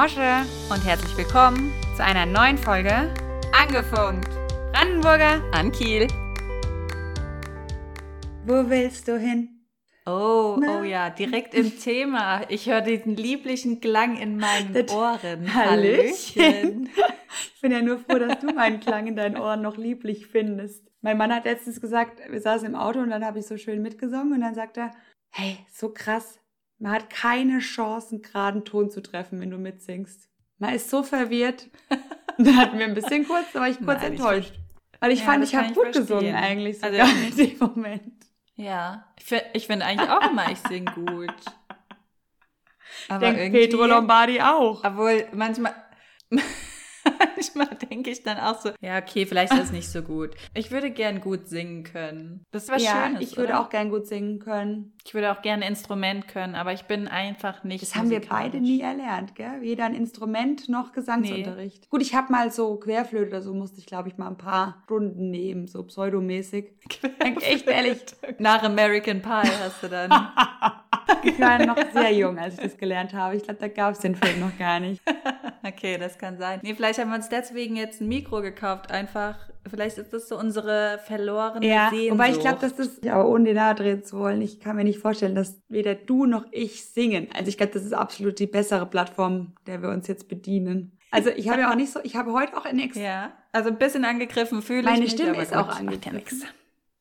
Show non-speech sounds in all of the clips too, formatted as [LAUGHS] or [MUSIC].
Mosche und herzlich willkommen zu einer neuen Folge Angefunkt. Brandenburger An Kiel. Wo willst du hin? Oh, Na? oh ja, direkt im Thema. Ich höre diesen lieblichen Klang in meinen Das- Ohren. Hallöchen. [LAUGHS] Ich bin ja nur froh, dass du meinen Klang in deinen Ohren noch lieblich findest. Mein Mann hat letztens gesagt, wir saßen im Auto und dann habe ich so schön mitgesungen und dann sagt er, hey, so krass, man hat keine Chance, einen geraden Ton zu treffen, wenn du mitsingst. Man ist so verwirrt. [LAUGHS] Dann hatten wir ein bisschen kurz, da war ich kurz Nein, ich enttäuscht. Weil ich Ja, fand, ich habe ich gut verstehen. gesungen eigentlich Also- sogar in dem Moment. Ja, ich, fi- ich finde eigentlich auch immer, ich singe gut. [LAUGHS] Aber Denkt irgendwie, Pedro Lombardi auch. obwohl manchmal, [LAUGHS] manchmal denke ich dann auch so, ja, okay, vielleicht ist es nicht so gut. Ich würde gern gut singen können. Das ist was ja, Schönes, ich würde oder? auch gern gut singen können. Ich würde auch gerne ein Instrument können, aber ich bin einfach nicht Das haben wir beide nie erlernt, gell? Weder ein Instrument noch Gesangsunterricht. Gut, ich habe mal so Querflöte oder so, musste ich, glaube ich, mal ein paar Stunden nehmen, so pseudomäßig. [LAUGHS] Echt ehrlich. Nach American Pie hast du dann. [LAUGHS] [LAUGHS] Ich war noch sehr jung, als ich das gelernt habe. Ich glaube, da gab es den Film noch gar nicht. [LAUGHS] Okay, das kann sein. Nee, vielleicht haben wir uns deswegen jetzt ein Mikro gekauft. Einfach, vielleicht ist das so unsere verlorene Ja, Sehnsucht. wobei ich glaube, dass das, aber ohne dir nahe drehen zu wollen, ich kann mir nicht vorstellen, dass weder du noch ich singen. Also ich glaube, das ist absolut die bessere Plattform, der wir uns jetzt bedienen. Also ich habe ja auch nicht so, ich habe heute auch in Ex Ja, also ein bisschen angegriffen fühle ich Meine mich. Stimme aber ist auch ja angegriffen.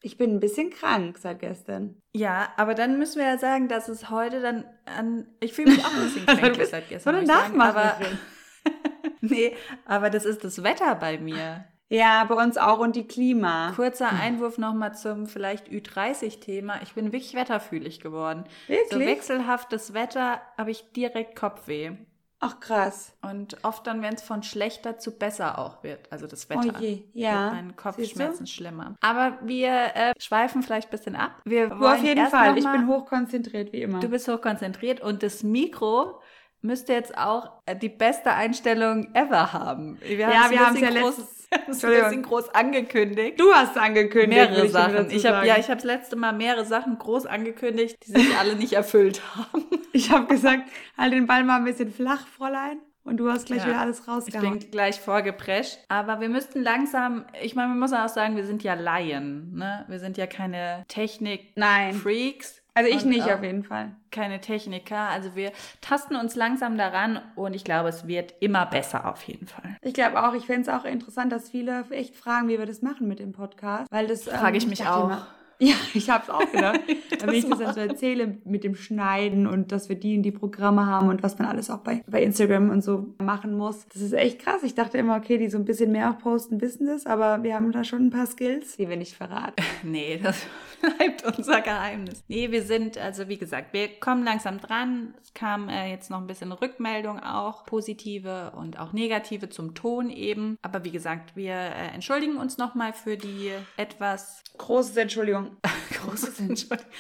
Ich bin ein bisschen krank seit gestern. Ja, aber dann müssen wir ja sagen, dass es heute dann an. Ich fühle mich auch ein bisschen [LAUGHS] bist seit So gestern. eine sagen, aber, Nachmacherin. [LAUGHS] nee, aber das ist das Wetter bei mir. Ja, bei uns auch und die Klima. Kurzer Einwurf nochmal zum vielleicht Ü30-Thema. Ich bin wirklich wetterfühlig geworden. So Wirklich? wechselhaftes Wetter habe ich direkt Kopfweh. Ach krass. Und oft dann, wenn es von schlechter zu besser auch wird, also das Oh Wetter. je, ja. Wird Siehst Kopfschmerzen schlimmer. Aber wir äh, schweifen vielleicht ein bisschen ab. Wir Du auf jeden Fall. Ich bin hochkonzentriert wie immer. Du bist hochkonzentriert und das Mikro müsste jetzt auch äh, die beste Einstellung ever haben. Wir Ja, wir haben's bisschen ja groß, letztes- ein bisschen groß angekündigt. Du hast angekündigt. Mehrere ich Sachen. Ich habe ja, ich habe das letzte Mal mehrere Sachen groß angekündigt, die sich alle nicht erfüllt haben. [LAUGHS] Ich habe gesagt, halt den Ball mal ein bisschen flach, Fräulein. Und du hast gleich Ja. wieder alles Ich rausgehauen. bin gleich vorgeprescht. Aber wir müssten langsam, ich meine, wir müssen auch sagen, wir sind ja Laien. Ne? Wir sind ja keine Nein. Technik-Freaks. Also ich und nicht auf jeden Fall. Keine Techniker. Also wir tasten uns langsam daran und ich glaube, es wird immer besser auf jeden Fall. Ich glaube auch, ich fände es auch interessant, dass viele echt fragen, wie wir das machen mit dem Podcast. Weil das Frage ich mich dachte auch. immer- [LAUGHS] Ja, ich habe es auch gedacht. [LAUGHS] Wenn ich das dann so erzähle mit dem Schneiden und dass wir die und die Programme haben und was man alles auch bei, bei Instagram und so machen muss. Das ist echt krass. Ich dachte immer, okay, die so ein bisschen mehr auch posten, wissen das, aber wir haben da schon ein paar Skills, die wir nicht verraten. [LAUGHS] Nee, das bleibt unser Geheimnis. Nee, wir sind, also wie gesagt, wir kommen langsam dran. Es kam äh, jetzt noch ein bisschen Rückmeldung auch, positive und auch negative zum Ton eben. Aber wie gesagt, wir äh, entschuldigen uns nochmal für die etwas Großes Entschuldigung. [LAUGHS] großes Entschuldigung,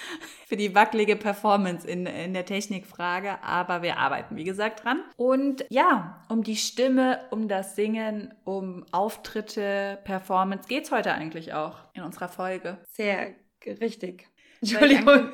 für die wackelige Performance in, in der Technikfrage, aber wir arbeiten, wie gesagt, dran. Und ja, um die Stimme, um das Singen, um Auftritte, Performance geht's heute eigentlich auch in unserer Folge. Sehr g- richtig. Entschuldigung.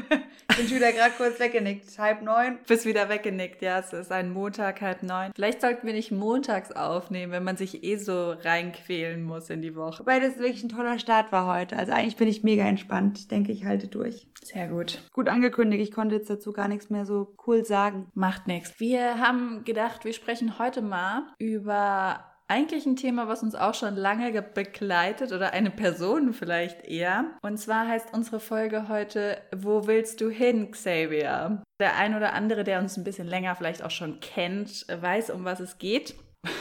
Ich bin wieder gerade kurz weggenickt. Halb neun. Bist wieder weggenickt, ja, es ist ein Montag, halb neun. Vielleicht sollten wir nicht montags aufnehmen, wenn man sich eh so reinquälen muss in die Woche. Wobei das wirklich ein toller Start war heute. Also eigentlich bin ich mega entspannt. Ich denke, ich halte durch. Sehr gut. Gut angekündigt. Ich konnte jetzt dazu gar nichts mehr so cool sagen. Macht nichts. Wir haben gedacht, wir sprechen heute mal über eigentlich ein Thema, was uns auch schon lange ge- begleitet oder eine Person vielleicht eher. Und zwar heißt unsere Folge heute Wo willst du hin, Xavier? Der ein oder andere, der uns ein bisschen länger vielleicht auch schon kennt, weiß, um was es geht. [LAUGHS]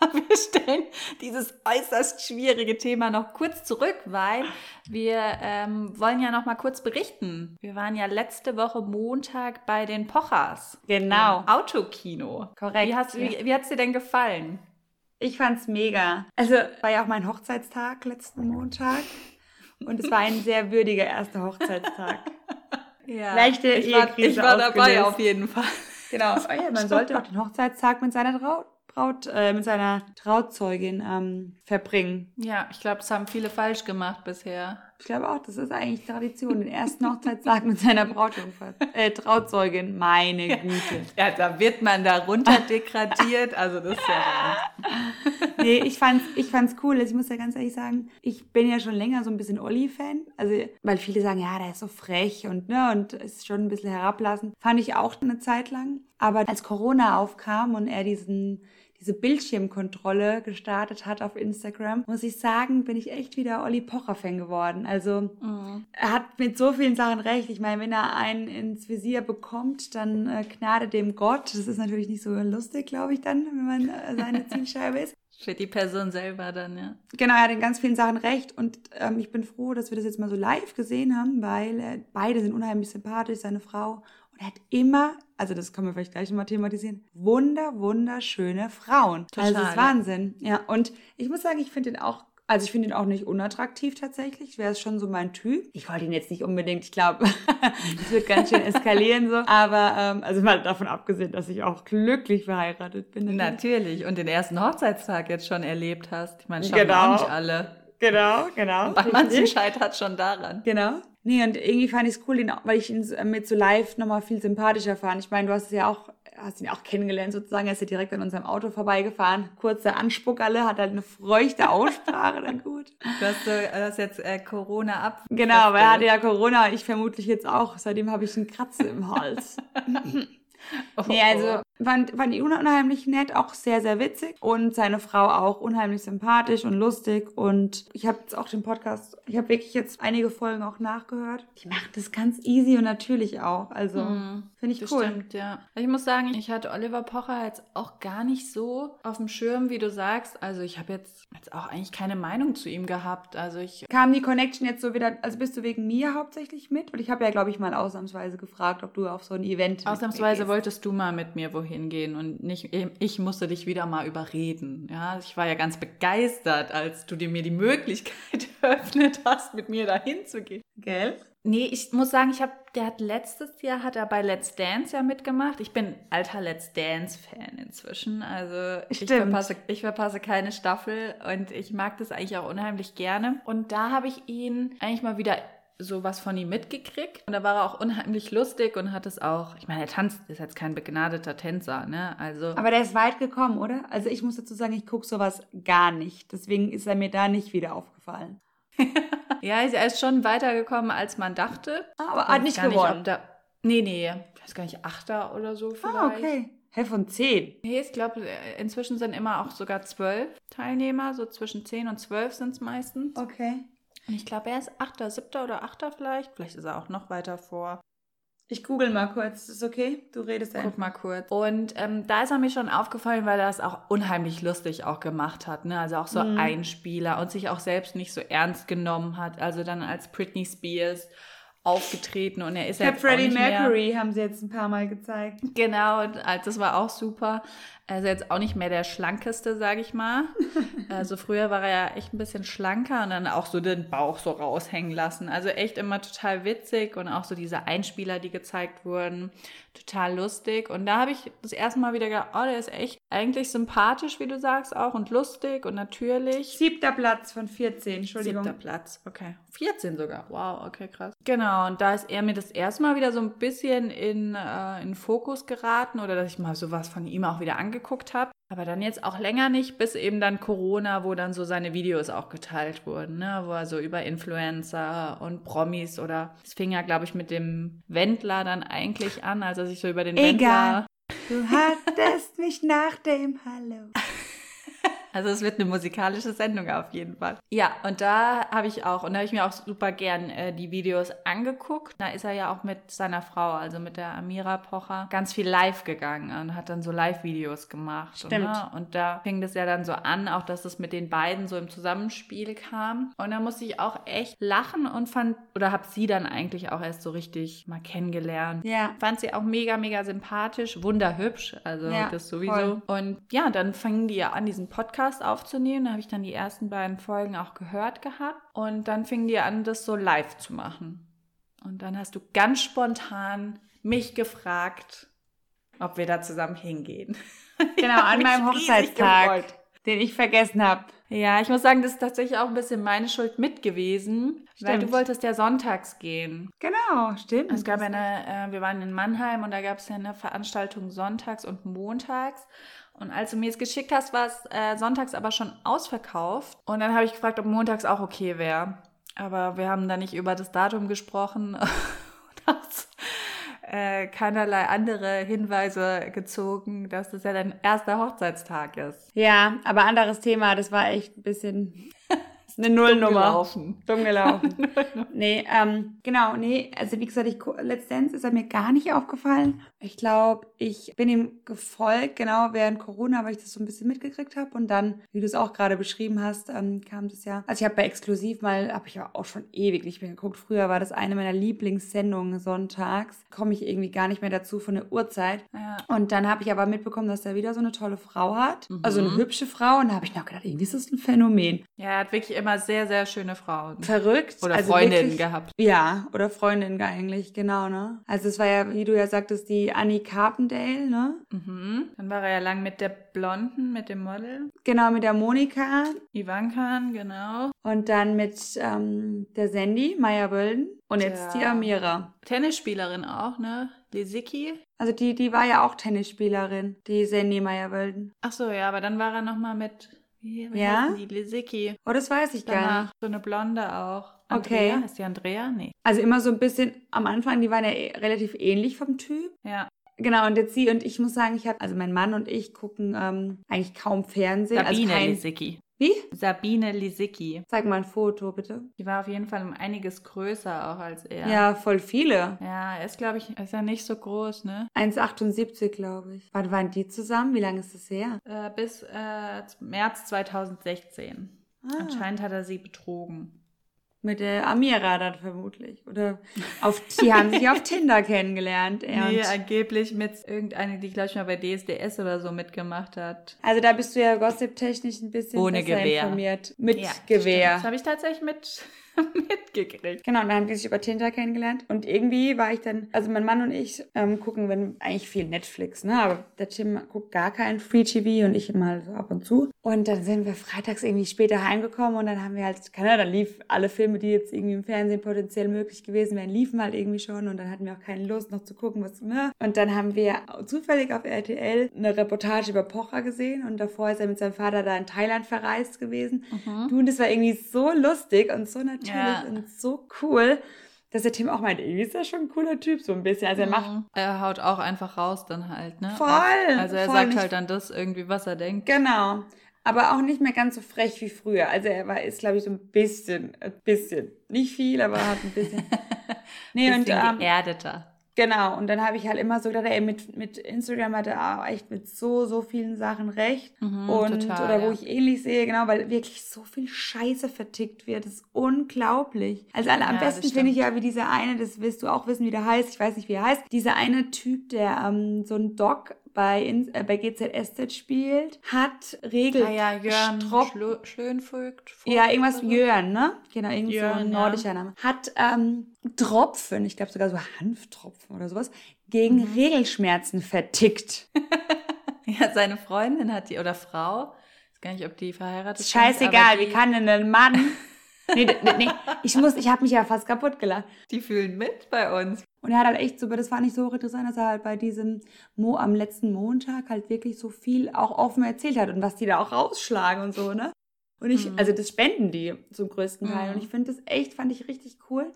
Aber wir stellen dieses äußerst schwierige Thema noch kurz zurück, weil wir ähm, wollen ja noch mal kurz berichten. Wir waren ja letzte Woche Montag bei den Pochers. Genau. Im Autokino. Korrekt, Wie, hast, wie, wie hat's dir denn gefallen? Ich fand's mega. Also war ja auch mein Hochzeitstag letzten Montag. Und es war ein sehr würdiger erster Hochzeitstag. [LAUGHS] Ja, Leichte ich war, ich war dabei auf jeden Fall. [LAUGHS] Genau. [LAUGHS] Oh ja, man sollte auch den Hochzeitstag mit seiner Traut, Braut, äh, mit seiner Trauzeugin ähm, verbringen. Ja, ich glaube, das haben viele falsch gemacht bisher. Ich glaube auch, das ist eigentlich Tradition, den ersten Hochzeitstag mit seiner Brautjungfer, äh, Trauzeugin. Meine Güte. Ja, da wird man da runter degradiert, also das ist ja... [LAUGHS] nee, ich fand's, ich fand's cool. Ich muss ja ganz ehrlich sagen, ich bin ja schon länger so ein bisschen Olli-Fan. Also, weil viele sagen, ja, der ist so frech und, ne, und ist schon ein bisschen herablassend. Fand ich auch eine Zeit lang. Aber als Corona aufkam und er diesen diese Bildschirmkontrolle gestartet hat auf Instagram, muss ich sagen, bin ich echt wieder Olli Pocher-Fan geworden. Also mhm. er hat mit so vielen Sachen recht. Ich meine, wenn er einen ins Visier bekommt, dann äh, gnade dem Gott. Das ist natürlich nicht so lustig, glaube ich, dann, wenn man äh, seine [LAUGHS] Zielscheibe ist. Für die Person selber dann, ja. Genau, er hat in ganz vielen Sachen recht und ähm, ich bin froh, dass wir das jetzt mal so live gesehen haben, weil äh, beide sind unheimlich sympathisch, seine Frau er hat immer, also das können wir vielleicht gleich nochmal thematisieren, wunder, wunderschöne Frauen. Total, also das ist Wahnsinn. Ja, und ich muss sagen, ich finde ihn auch also ich finde ihn auch nicht unattraktiv tatsächlich. Wäre es schon so mein Typ. Ich wollte ihn jetzt nicht unbedingt, ich glaube, [LAUGHS] es wird ganz schön eskalieren so. Aber ähm, also mal davon abgesehen, dass ich auch glücklich verheiratet bin. Natürlich. Und den ersten Hochzeitstag jetzt schon erlebt hast. Ich meine, schaffen genau. auch nicht alle. Genau, genau. Bei manchen scheitert schon daran. Genau. Nee, und irgendwie fand ich es cool, weil ich ihn mit so live nochmal viel sympathischer fand. Ich meine, du hast es ja auch, hast ihn auch kennengelernt sozusagen, er ist ja direkt an unserem Auto vorbeigefahren. Kurze Anspuckerle, hat halt eine feuchte Aussprache, dann gut. Du hast, du hast jetzt äh, Corona ab. Genau, weil er hatte ja Corona, ich vermutlich jetzt auch. Seitdem habe ich einen Kratzer im Hals. [LAUGHS] Oh, nee, also fand, fand ihn unheimlich nett, auch sehr, sehr witzig. Und seine Frau auch unheimlich sympathisch und lustig. Und ich habe jetzt auch den Podcast, ich habe wirklich jetzt einige Folgen auch nachgehört. Die macht das ganz easy und natürlich auch. Also mm, finde ich cool. Stimmt, ja. Ich muss sagen, ich hatte Oliver Pocher jetzt auch gar nicht so auf dem Schirm, wie du sagst. Also ich habe jetzt, jetzt auch eigentlich keine Meinung zu ihm gehabt. Also ich. Kam die Connection jetzt so wieder, also bist du wegen mir hauptsächlich mit? Und ich habe ja, glaube ich, mal ausnahmsweise gefragt, ob du auf so ein Event. Ausnahmsweise wolltest du mal mit mir wohin gehen und nicht ich musste dich wieder mal überreden. Ja, ich war ja ganz begeistert, als du dir mir die Möglichkeit [LAUGHS] eröffnet hast, mit mir dahin zu gehen. Gell? Nee, ich muss sagen, ich habe, der hat letztes Jahr hat er bei Let's Dance ja mitgemacht. Ich bin alter Let's Dance Fan inzwischen. Also ich verpasse, ich verpasse keine Staffel und ich mag das eigentlich auch unheimlich gerne. Und da habe ich ihn eigentlich mal wieder sowas von ihm mitgekriegt. Und da war er auch unheimlich lustig und hat es auch, ich meine, er tanzt, ist jetzt kein begnadeter Tänzer, ne? Also. Aber der ist weit gekommen, oder? Also ich muss dazu sagen, ich gucke sowas gar nicht. Deswegen ist er mir da nicht wieder aufgefallen. [LAUGHS] ja, er ist schon weitergekommen, als man dachte. Aber hat nicht gewonnen. Nicht, da, nee, nee, ich weiß gar nicht, Achter oder so ah, vielleicht. Ah, okay. Hä, von zehn? Nee, ich glaube, inzwischen sind immer auch sogar zwölf Teilnehmer. So zwischen zehn und zwölf sind es meistens. Okay. Und ich glaube, er ist Achter, Siebter oder Achter vielleicht. Vielleicht ist er auch noch weiter vor. Ich google mal kurz, ist okay? Du redest einfach. Guck mal kurz. Und ähm, da ist er mir schon aufgefallen, weil er es auch unheimlich lustig auch gemacht hat. Ne? Also auch so mhm. Einspieler und sich auch selbst nicht so ernst genommen hat. Also dann als Britney Spears aufgetreten und er ist ja jetzt Freddie Mercury mehr. haben sie jetzt ein paar Mal gezeigt. Genau, und äh, das war auch super. Also jetzt auch nicht mehr der schlankeste, sage ich mal. [LAUGHS] also früher war er ja echt ein bisschen schlanker und dann auch so den Bauch so raushängen lassen. Also echt immer total witzig und auch so diese Einspieler, die gezeigt wurden, total lustig. Und da habe ich das erste Mal wieder gedacht, oh, der ist echt eigentlich sympathisch, wie du sagst, auch und lustig und natürlich. Siebter Platz von 14, Entschuldigung. Siebter Platz, okay. 14 sogar, wow, okay, krass. Genau, und da ist er mir das erste Mal wieder so ein bisschen in, äh, in Fokus geraten oder dass ich mal sowas von ihm auch wieder angeguckt angeguckt habe. Aber dann jetzt auch länger nicht, bis eben dann Corona, wo dann so seine Videos auch geteilt wurden, ne? wo er so über Influencer und Promis oder es fing ja, glaube ich, mit dem Wendler dann eigentlich an, als er sich so über den Egal. Wendler. Du hattest mich nach dem Hallo. [LAUGHS] Also es wird eine musikalische Sendung auf jeden Fall. Ja, und da habe ich auch, und da habe ich mir auch super gern äh, die Videos angeguckt. Da ist er ja auch mit seiner Frau, also mit der Amira Pocher, ganz viel live gegangen und hat dann so Live-Videos gemacht. Stimmt. Und, ne? und da fing das ja dann so an, auch dass es mit den beiden so im Zusammenspiel kam. Und da musste ich auch echt lachen und fand, oder habe sie dann eigentlich auch erst so richtig mal kennengelernt. Ja. Fand sie auch mega, mega sympathisch, wunderhübsch, also ja, das sowieso. Voll. Und ja, dann fingen die ja an, diesen Podcast Podcast aufzunehmen. Da habe ich dann die ersten beiden Folgen auch gehört gehabt. Und dann fingen die an, das so live zu machen. Und dann hast du ganz spontan mich gefragt, ob wir da zusammen hingehen. [LAUGHS] Genau, an meinem Hochzeitstag. den ich vergessen habe. Ja, ich muss sagen, das ist tatsächlich auch ein bisschen meine Schuld mit gewesen, weil Stimmt. du wolltest ja sonntags gehen. Genau, stimmt. Es gab eine, äh, wir waren in Mannheim und da gab es ja eine Veranstaltung sonntags und montags. Und als du mir es geschickt hast, war es äh, sonntags aber schon ausverkauft. Und dann habe ich gefragt, ob montags auch okay wäre. Aber wir haben da nicht über das Datum gesprochen [LAUGHS] und hast äh, keinerlei andere Hinweise gezogen, dass das ja dein erster Hochzeitstag ist. Ja, aber anderes Thema, das war echt ein bisschen [LAUGHS] eine Nullnummer. Gelaufen. Dumm gelaufen. [LAUGHS] nee, ähm, genau, nee, also wie gesagt, ich, Dance ist er mir gar nicht aufgefallen. Ich glaube, ich bin ihm gefolgt, genau während Corona, weil ich das so ein bisschen mitgekriegt habe. Und dann, wie du es auch gerade beschrieben hast, ähm, kam das ja. Also ich habe bei Exklusiv mal, habe ich ja auch schon ewig nicht mehr geguckt. Früher war das eine meiner Lieblingssendungen sonntags. Komme ich irgendwie gar nicht mehr dazu von der Uhrzeit. Ja. Und dann habe ich aber mitbekommen, dass er wieder so eine tolle Frau hat. Mhm. Also eine hübsche Frau. Und da habe ich noch gedacht, irgendwie ist das ein Phänomen. ja, er hat wirklich immer sehr, sehr schöne Frauen. Verrückt. Oder Also Freundinnen wirklich- gehabt. Ja, oder Freundin eigentlich, genau, ne? Also es war ja, wie du ja sagtest, die Annie Carpendale, ne? Mhm. Dann war er ja lang mit der Blonden, mit dem Model. Genau, mit der Monika Ivanka, genau. und dann mit ähm, der Sandy, Maya Wölden und jetzt Ja. die Amira. Tennisspielerin auch, ne? Lisicki. Also die, die war ja auch Tennisspielerin, die Sandy Maya Wölden. Ach so, ja, aber dann war er noch mal mit, wie, wie Ja? die? Lisicki. Oh, das weiß ich gar nicht. Danach so eine Blonde auch. Okay. Andrea? Ist die Andrea? Nee. Also immer so ein bisschen am Anfang, die waren ja eh relativ ähnlich vom Typ. Ja. Genau, und jetzt sie und ich muss sagen, ich habe, also mein Mann und ich gucken ähm, eigentlich kaum Fernsehen. Sabine also kein, Lisicki. Wie? Sabine Lisicki. Zeig mal ein Foto, bitte. Die war auf jeden Fall um einiges größer auch als er. Ja, voll viele. Ja, er ist, glaube ich, ist ja nicht so groß, ne? 1,78 glaube ich. Wann waren die zusammen? Wie lange ist das her? Äh, bis äh, März 2016. Ah. Anscheinend hat er sie betrogen. Mit der Amira dann vermutlich. Oder auf, die haben sich auf [LAUGHS] Tinder kennengelernt. Er Nee, angeblich mit irgendeine, die, glaube ich, mal bei DSDS oder so mitgemacht hat. also da bist du ja gossip-technisch ein bisschen Ohne besser Gewehr. informiert. Mit Ja, Gewehr. stimmt. Das habe ich tatsächlich mit, [LAUGHS] mitgekriegt. Genau, und dann haben die sich über Tinder kennengelernt. Und irgendwie war ich dann, also mein Mann und ich ähm, gucken wenn, eigentlich viel Netflix, ne? Aber der Tim guckt gar kein Free TV und ich mal so ab und zu. Und dann sind wir freitags irgendwie später heimgekommen und dann haben wir halt, keine Ahnung, dann lief alle Filme, die jetzt irgendwie im Fernsehen potenziell möglich gewesen wären, liefen halt irgendwie schon und dann hatten wir auch keine Lust noch zu gucken, was, ne? Und dann haben wir zufällig auf RTL eine Reportage über Pocher gesehen und davor ist er mit seinem Vater da in Thailand verreist gewesen. Du, und das war irgendwie so lustig und so natürlich Ja. und so cool, dass der Tim auch meint, irgendwie ist er schon ein cooler Typ, so ein bisschen. Also er macht Mhm. Er haut auch einfach raus dann halt, ne? Voll, Also er voll sagt halt dann das irgendwie, was er denkt. Genau. Aber auch nicht mehr ganz so frech wie früher. Also er war, ist, glaube ich, so ein bisschen, ein bisschen. Nicht viel, aber hat ein bisschen. [LAUGHS] Nee, und Bisschen ähm, geerdeter. Genau. Und dann habe ich halt immer so gedacht, ey, mit, mit Instagram hat er auch echt mit so, so vielen Sachen recht. Mhm, und total, oder wo ja. ich ähnlich sehe, genau, weil wirklich so viel Scheiße vertickt wird. Das ist unglaublich. Also alle, am Ja, besten finde ich ja, wie dieser eine, das willst du auch wissen, wie der heißt, ich weiß nicht, wie er heißt, dieser eine Typ, der ähm, so ein Doc bei, In äh, bei GZSZ spielt, hat Regel Ah ja, Jörn Stropp- Schönvogt. ja, irgendwas so. Jörn, ne? Genau, irgend so Jörn, ein ja. nordischer Name. Hat ähm, Tropfen, ich glaube sogar so Hanftropfen oder sowas, gegen Mhm. Regelschmerzen vertickt. [LAUGHS] Ja, seine Freundin hat die, oder Frau, ich weiß gar nicht, ob die verheiratet sind, Scheißegal, aber wie kann denn ein Mann... [LAUGHS] nee, d- nee, ich muss, ich habe mich ja fast kaputt gelacht. Die fühlen mit bei uns. Und er hat halt echt so, das war nicht so interessant, dass er halt bei diesem Mo am letzten Montag halt wirklich so viel auch offen erzählt hat und was die da auch rausschlagen und so, ne? Und ich, Mhm. also das spenden die zum größten Teil. Mhm. Und ich finde das echt, fand ich richtig cool.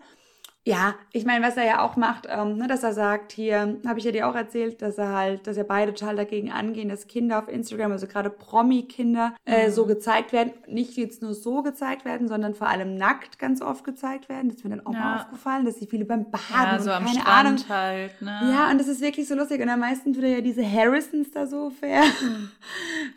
Ja, ich meine, was er ja auch macht, ähm, ne, dass er sagt, hier, habe ich ja dir auch erzählt, dass er halt, dass er beide total dagegen angehen, dass Kinder auf Instagram, also gerade Promi-Kinder, äh, Mhm. so gezeigt werden. Nicht jetzt nur so gezeigt werden, sondern vor allem nackt ganz oft gezeigt werden. Das ist mir dann auch mal Ja. aufgefallen, dass sie viele beim Baden Ja, so und am keine Strand Ahnung. halt, ne? Ja, und das ist wirklich so lustig. Und am meisten tut er ja diese Harrisons da so fair.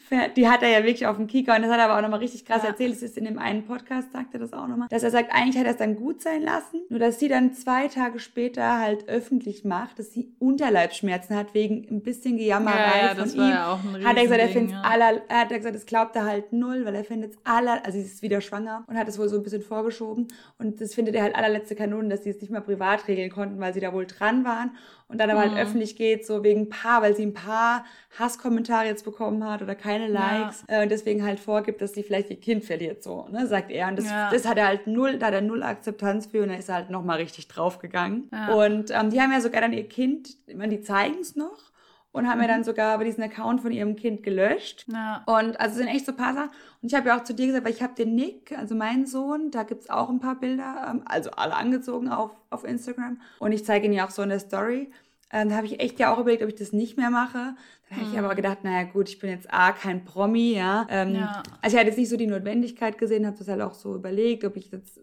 fair. [LAUGHS] Die hat er ja wirklich auf dem Kieker. Und das hat er aber auch nochmal richtig krass Ja. erzählt. Das ist in dem einen Podcast, sagt er das auch nochmal. Dass er sagt, eigentlich hat er es dann gut sein lassen. Nur, dass sie dann zwei Tage später halt öffentlich macht, dass sie Unterleibsschmerzen hat wegen ein bisschen Gejammerei ja, ja, von ihm. ja hat er gesagt, er findet ja. aller, er hat gesagt, das glaubt er halt null, weil er findet es aller, also sie ist wieder schwanger und hat es wohl so ein bisschen vorgeschoben und das findet er halt allerletzte Kanonen, dass sie es nicht mal privat regeln konnten, weil sie da wohl dran waren und dann aber halt mhm. öffentlich geht, so wegen ein paar, weil sie ein paar Hasskommentare jetzt bekommen hat oder keine Likes ja. äh, und deswegen halt vorgibt, dass sie vielleicht ihr Kind verliert, so, ne, sagt er. Und das, ja. das hat er halt null, da hat er null Akzeptanz für und da ist er halt nochmal richtig draufgegangen. Ja. Und ähm, die haben ja sogar dann ihr Kind, ich meine, die zeigen es noch und haben mhm. ja dann sogar aber diesen Account von ihrem Kind gelöscht. Ja. Und also sind echt so ein paar Sachen. Und ich habe ja auch zu dir gesagt, weil ich habe den Nick, also meinen Sohn, da gibt's auch ein paar Bilder, ähm, also alle angezogen auf, auf Instagram. Und ich zeige ihn ja auch so in der Story. Ähm, da habe ich echt ja auch überlegt, ob ich das nicht mehr mache. Dann habe ich aber mhm. gedacht, naja gut, ich bin jetzt A, kein Promi, ja. Ähm, ja. Also ich hatte jetzt nicht so die Notwendigkeit gesehen, habe das halt auch so überlegt, ob ich jetzt...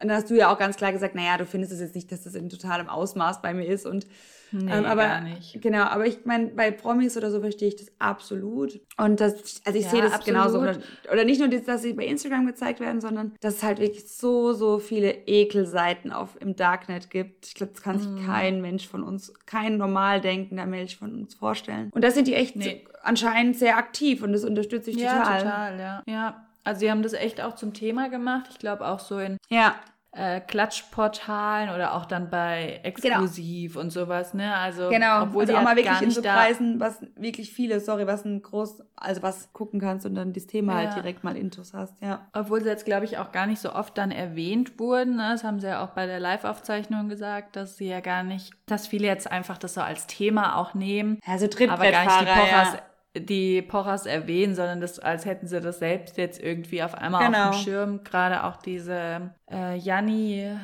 Und dann hast du ja auch ganz klar gesagt, naja, du findest es jetzt nicht, dass das in totalem Ausmaß bei mir ist und Nee, ähm, aber, gar nicht. Genau, aber ich meine, bei Promis oder so verstehe ich das absolut. Und das, also ich ja, sehe das absolut. genauso. Oder, oder nicht nur, dass sie bei Instagram gezeigt werden, sondern dass es halt wirklich so, so viele Ekelseiten auf, im Darknet gibt. Ich glaube, das kann sich mm. kein Mensch von uns, kein normal denkender Mensch von uns vorstellen. Und da sind die echt nee. anscheinend sehr aktiv und das unterstütze ich ja, total. Ja, total, ja. Ja, also sie haben das echt auch zum Thema gemacht. Ich glaube auch so in ja äh, Klatschportalen oder auch dann bei Exklusiv genau. und sowas, ne? Also genau, obwohl also auch mal wirklich in so Preisen, was wirklich viele, sorry, was ein groß, also was gucken kannst und dann das Thema halt ja. halt direkt mal intus hast, ja. Obwohl sie jetzt, glaube ich, auch gar nicht so oft dann erwähnt wurden, ne? Das haben sie ja auch bei der Live-Aufzeichnung gesagt, dass sie ja gar nicht, dass viele jetzt einfach das so als Thema auch nehmen. Also aber gar nicht die Pochers ja die Pochers erwähnen, sondern das, als hätten sie das selbst jetzt irgendwie auf einmal genau. auf dem Schirm. Gerade auch diese äh, Janni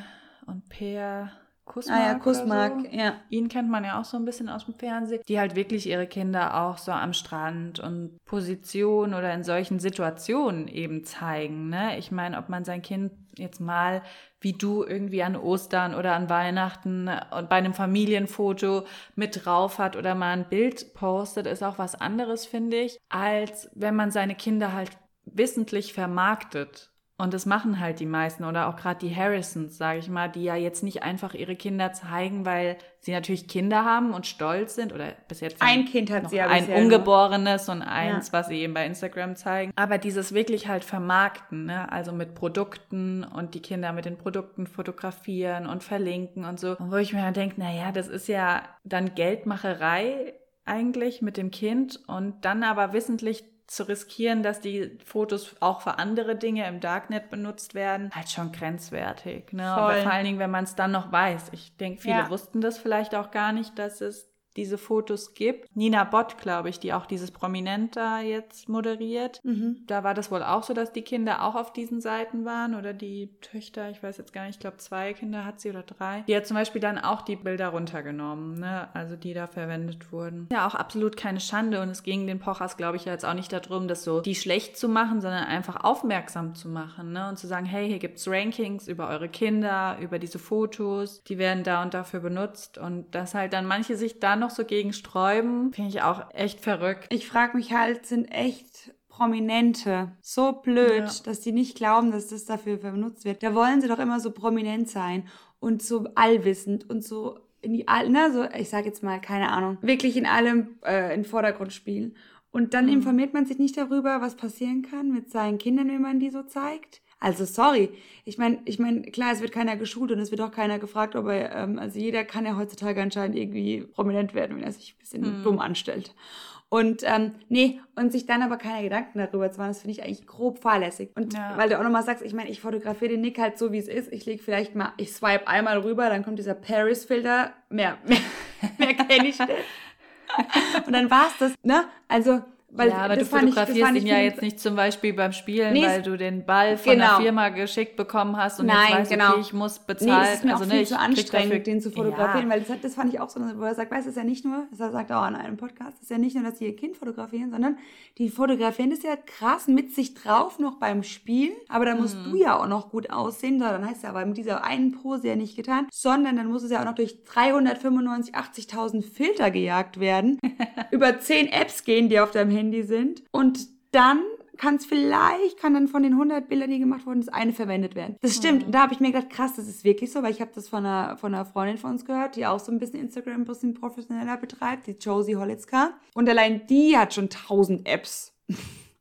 und Per Kussmark. Ah ja, Kussmark, so. ja. Ihn kennt man ja auch so ein bisschen aus dem Fernsehen. Die halt wirklich ihre Kinder auch so am Strand und Position oder in solchen Situationen eben zeigen. Ne? Ich meine, ob man sein Kind jetzt mal wie du irgendwie an Ostern oder an Weihnachten und bei einem Familienfoto mit drauf hat oder mal ein Bild postet, ist auch was anderes, finde ich, als wenn man seine Kinder halt wissentlich vermarktet. Und das machen halt die meisten oder auch gerade die Harrisons, sage ich mal, die ja jetzt nicht einfach ihre Kinder zeigen, weil sie natürlich Kinder haben und stolz sind oder bis jetzt ein Kind hat sie ja ein ungeborenes noch. und eins, ja. was sie eben bei Instagram zeigen. Aber dieses wirklich halt vermarkten, ne? also mit Produkten und die Kinder mit den Produkten fotografieren und verlinken und so, und wo ich mir dann denke, na ja, das ist ja dann Geldmacherei eigentlich mit dem Kind und dann aber wissentlich zu riskieren, dass die Fotos auch für andere Dinge im Darknet benutzt werden, halt schon grenzwertig. Ne? Aber vor allen Dingen, wenn man es dann noch weiß. Ich denke, viele ja. wussten das vielleicht auch gar nicht, dass es diese Fotos gibt. Nina Bott, glaube ich, die auch dieses Prominent da jetzt moderiert. Mhm. Da war das wohl auch so, dass die Kinder auch auf diesen Seiten waren oder die Töchter, ich weiß jetzt gar nicht, ich glaube zwei Kinder hat sie oder drei. Die hat zum Beispiel dann auch die Bilder runtergenommen, ne? also die da verwendet wurden. Ja, auch absolut keine Schande und es ging den Pochers, glaube ich, jetzt auch nicht darum, das so die schlecht zu machen, sondern einfach aufmerksam zu machen ne? und zu sagen, hey, hier gibt's Rankings über eure Kinder, über diese Fotos, die werden da und dafür benutzt und dass halt dann manche sich da noch noch so gegen sträuben, finde ich auch echt verrückt. Ich frage mich halt, sind echt Prominente so blöd, ja. dass die nicht glauben, dass das dafür benutzt wird. Da wollen sie doch immer so prominent sein und so allwissend und so in die all, ne, so ich sage jetzt mal keine Ahnung, wirklich in allem äh, in Vordergrund spielen. Und dann mhm. informiert man sich nicht darüber, was passieren kann mit seinen Kindern, wenn man die so zeigt. Also sorry. Ich meine, ich meine, klar, es wird keiner geschult und es wird auch keiner gefragt, ob er, ähm, also jeder kann ja heutzutage anscheinend irgendwie prominent werden, wenn er sich ein bisschen mhm. dumm anstellt. Und ähm, nee, und sich dann aber keine Gedanken darüber zu machen, das finde ich eigentlich grob fahrlässig. Und ja. weil du auch nochmal sagst, ich meine, ich fotografiere den Nick halt so, wie es ist. Ich lege vielleicht mal, ich swipe einmal rüber, dann kommt dieser Paris-Filter. Mehr, mehr, [LAUGHS] mehr kenne ich nicht. [LAUGHS] und dann war's das, ne? Also weil ja, aber du fotografierst ich, ihn ja jetzt nicht zum Beispiel beim Spielen, nee, weil du den Ball von genau. der Firma geschickt bekommen hast und Nein, jetzt weißt, genau. okay, ich muss bezahlen. Nee, es ist mir also, auch viel ne, zu anstrengend, den zu fotografieren, ja. weil das, das, fand ich auch so, wo er sagt, weißt du, es ist ja nicht nur, das sagt er auch in einem Podcast, es ist ja nicht nur, dass sie ihr Kind fotografieren, sondern die fotografieren das ja krass mit sich drauf noch beim Spielen, aber da musst mhm. du ja auch noch gut aussehen, dann heißt es ja aber mit dieser einen Pose ja nicht getan, sondern dann muss es ja auch noch durch 395, 80.000 Filter gejagt werden, [LAUGHS] über 10 Apps gehen, die auf deinem Handy Handy sind. Und dann kann es vielleicht, kann dann von den 100 Bildern, die gemacht wurden, das eine verwendet werden. Das stimmt. Mhm. Und da habe ich mir gedacht, krass, das ist wirklich so, weil ich habe das von einer, von einer Freundin von uns gehört, die auch so ein bisschen Instagram ein bisschen professioneller betreibt, die Josie Holitzka. Und allein die hat schon 1000 Apps. [LAUGHS]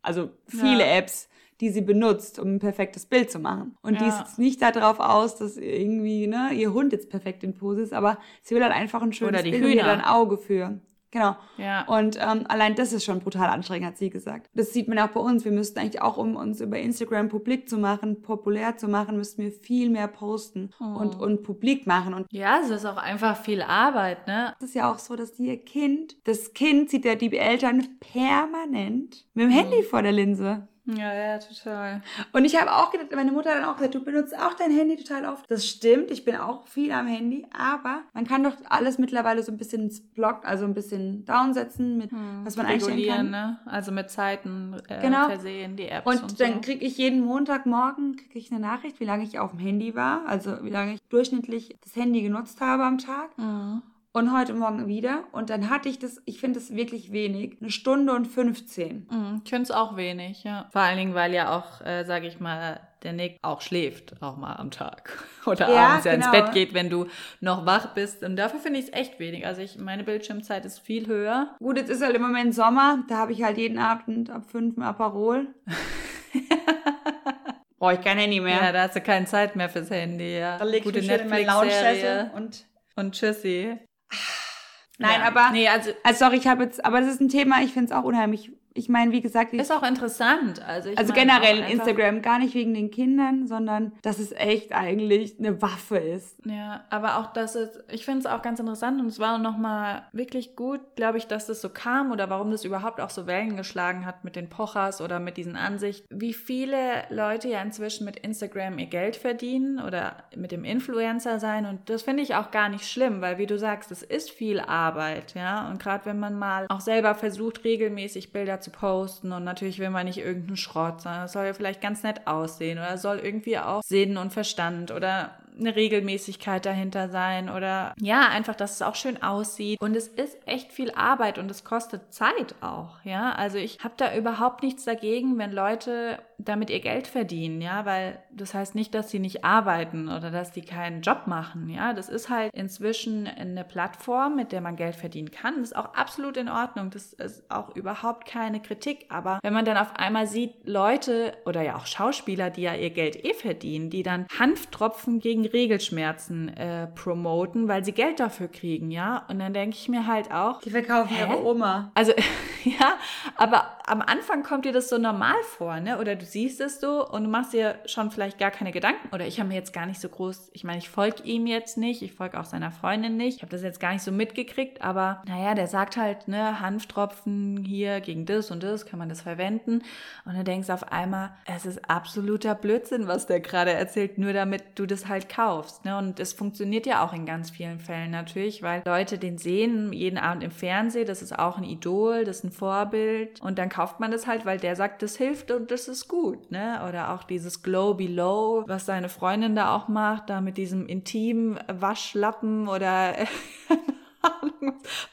Also viele ja. Apps, die sie benutzt, um ein perfektes Bild zu machen. Und die Ja. ist jetzt nicht darauf aus, dass irgendwie ne, ihr Hund jetzt perfekt in Pose ist, aber sie will halt einfach ein schönes Oder die Bild und ihr Hühner. ein Auge für. Genau. Ja. Und ähm, allein das ist schon brutal anstrengend, hat sie gesagt. Das sieht man auch bei uns. Wir müssten eigentlich auch, um uns über Instagram publik zu machen, populär zu machen, müssten wir viel mehr posten und, und publik machen. Und Ja, es ist auch einfach viel Arbeit, ne? es ist ja auch so, dass ihr Kind, das Kind sieht ja die Eltern permanent mit dem Handy vor der Linse. Ja, ja, total. Und ich habe auch gedacht, meine Mutter hat dann auch gesagt, du benutzt auch dein Handy total oft. Das stimmt, ich bin auch viel am Handy, aber man kann doch alles mittlerweile so ein bisschen ins Block, also ein bisschen downsetzen, mit was man einstellen Regulieren, kann. ne? Also mit Zeiten äh, Genau. versehen, die Apps Und, und, dann so. kriege ich jeden Montagmorgen krieg ich eine Nachricht, wie lange ich auf dem Handy war, also wie lange ich durchschnittlich das Handy genutzt habe am Tag. Mhm. Und heute Morgen wieder. Und dann hatte ich das, ich finde das wirklich wenig, eine Stunde und 15. Mhm, Ich finde es auch wenig, ja. Vor allen Dingen, weil ja auch, äh, sage ich mal, der Nick auch schläft, auch mal am Tag. [LAUGHS] Oder Ja, abends ja ins genau. Bett geht, wenn du noch wach bist. Und dafür finde ich es echt wenig. Also ich, meine Bildschirmzeit ist viel höher. Gut, jetzt ist halt im Moment Sommer, da habe ich halt jeden Abend ab 5 ein Aperol. [LAUGHS] Brauche ich kein Handy mehr. Ja, da hast du keine Zeit mehr fürs Handy, ja. Da leg ich Gute Netflix-Serie. und... Und tschüssi. Nein, ja. aber... Nee, also Also sorry, ich habe jetzt... Aber das ist ein Thema, ich finde es auch unheimlich... Ich meine, wie gesagt... Ist auch interessant. Also, ich also generell Instagram, gar nicht wegen den Kindern, sondern dass es echt eigentlich eine Waffe ist. Ja, aber auch, dass es, ich finde es auch ganz interessant und es war nochmal wirklich gut, glaube ich, dass das so kam oder warum das überhaupt auch so Wellen geschlagen hat mit den Pochers oder mit diesen Ansichten. Wie viele Leute ja inzwischen mit Instagram ihr Geld verdienen oder mit dem Influencer sein und das finde ich auch gar nicht schlimm, weil wie du sagst, es ist viel Arbeit, ja, und gerade wenn man mal auch selber versucht, regelmäßig Bilder zu posten und natürlich will man nicht irgendeinen Schrott, sondern es soll ja vielleicht ganz nett aussehen oder soll irgendwie auch Sinn und Verstand oder eine Regelmäßigkeit dahinter sein oder ja, einfach, dass es auch schön aussieht. Und es ist echt viel Arbeit und es kostet Zeit auch, ja. Also ich habe da überhaupt nichts dagegen, wenn Leute damit ihr Geld verdienen, ja, weil das heißt nicht, dass sie nicht arbeiten oder dass die keinen Job machen, ja. Das ist halt inzwischen eine Plattform, mit der man Geld verdienen kann. Das ist auch absolut in Ordnung. Das ist auch überhaupt keine Kritik. Aber wenn man dann auf einmal sieht, Leute oder ja auch Schauspieler, die ja ihr Geld eh verdienen, die dann Hanftropfen gegen Regelschmerzen äh, promoten, weil sie Geld dafür kriegen, ja. Und dann denke ich mir halt auch, Die verkaufen Hä? ihre Oma. also, [LAUGHS] ja, aber am Anfang kommt dir das so normal vor, ne? Oder du siehst es so und du machst dir schon vielleicht gar keine Gedanken. Oder ich habe mir jetzt gar nicht so groß, ich meine, ich folge ihm jetzt nicht, ich folge auch seiner Freundin nicht. Ich habe das jetzt gar nicht so mitgekriegt, aber naja, der sagt halt, ne, Hanftropfen hier gegen das und das, kann man das verwenden. Und dann denkst du auf einmal, es ist absoluter Blödsinn, was der gerade erzählt, nur damit du das halt kaufst. Ne? Und es funktioniert ja auch in ganz vielen Fällen natürlich, weil Leute den sehen jeden Abend im Fernsehen, das ist auch ein Idol, das ist ein Vorbild. Und dann kauft man das halt, weil der sagt, das hilft und das ist gut. Ne? Oder auch dieses Glow Below, was seine Freundin da auch macht, da mit diesem intimen Waschlappen oder [LAUGHS]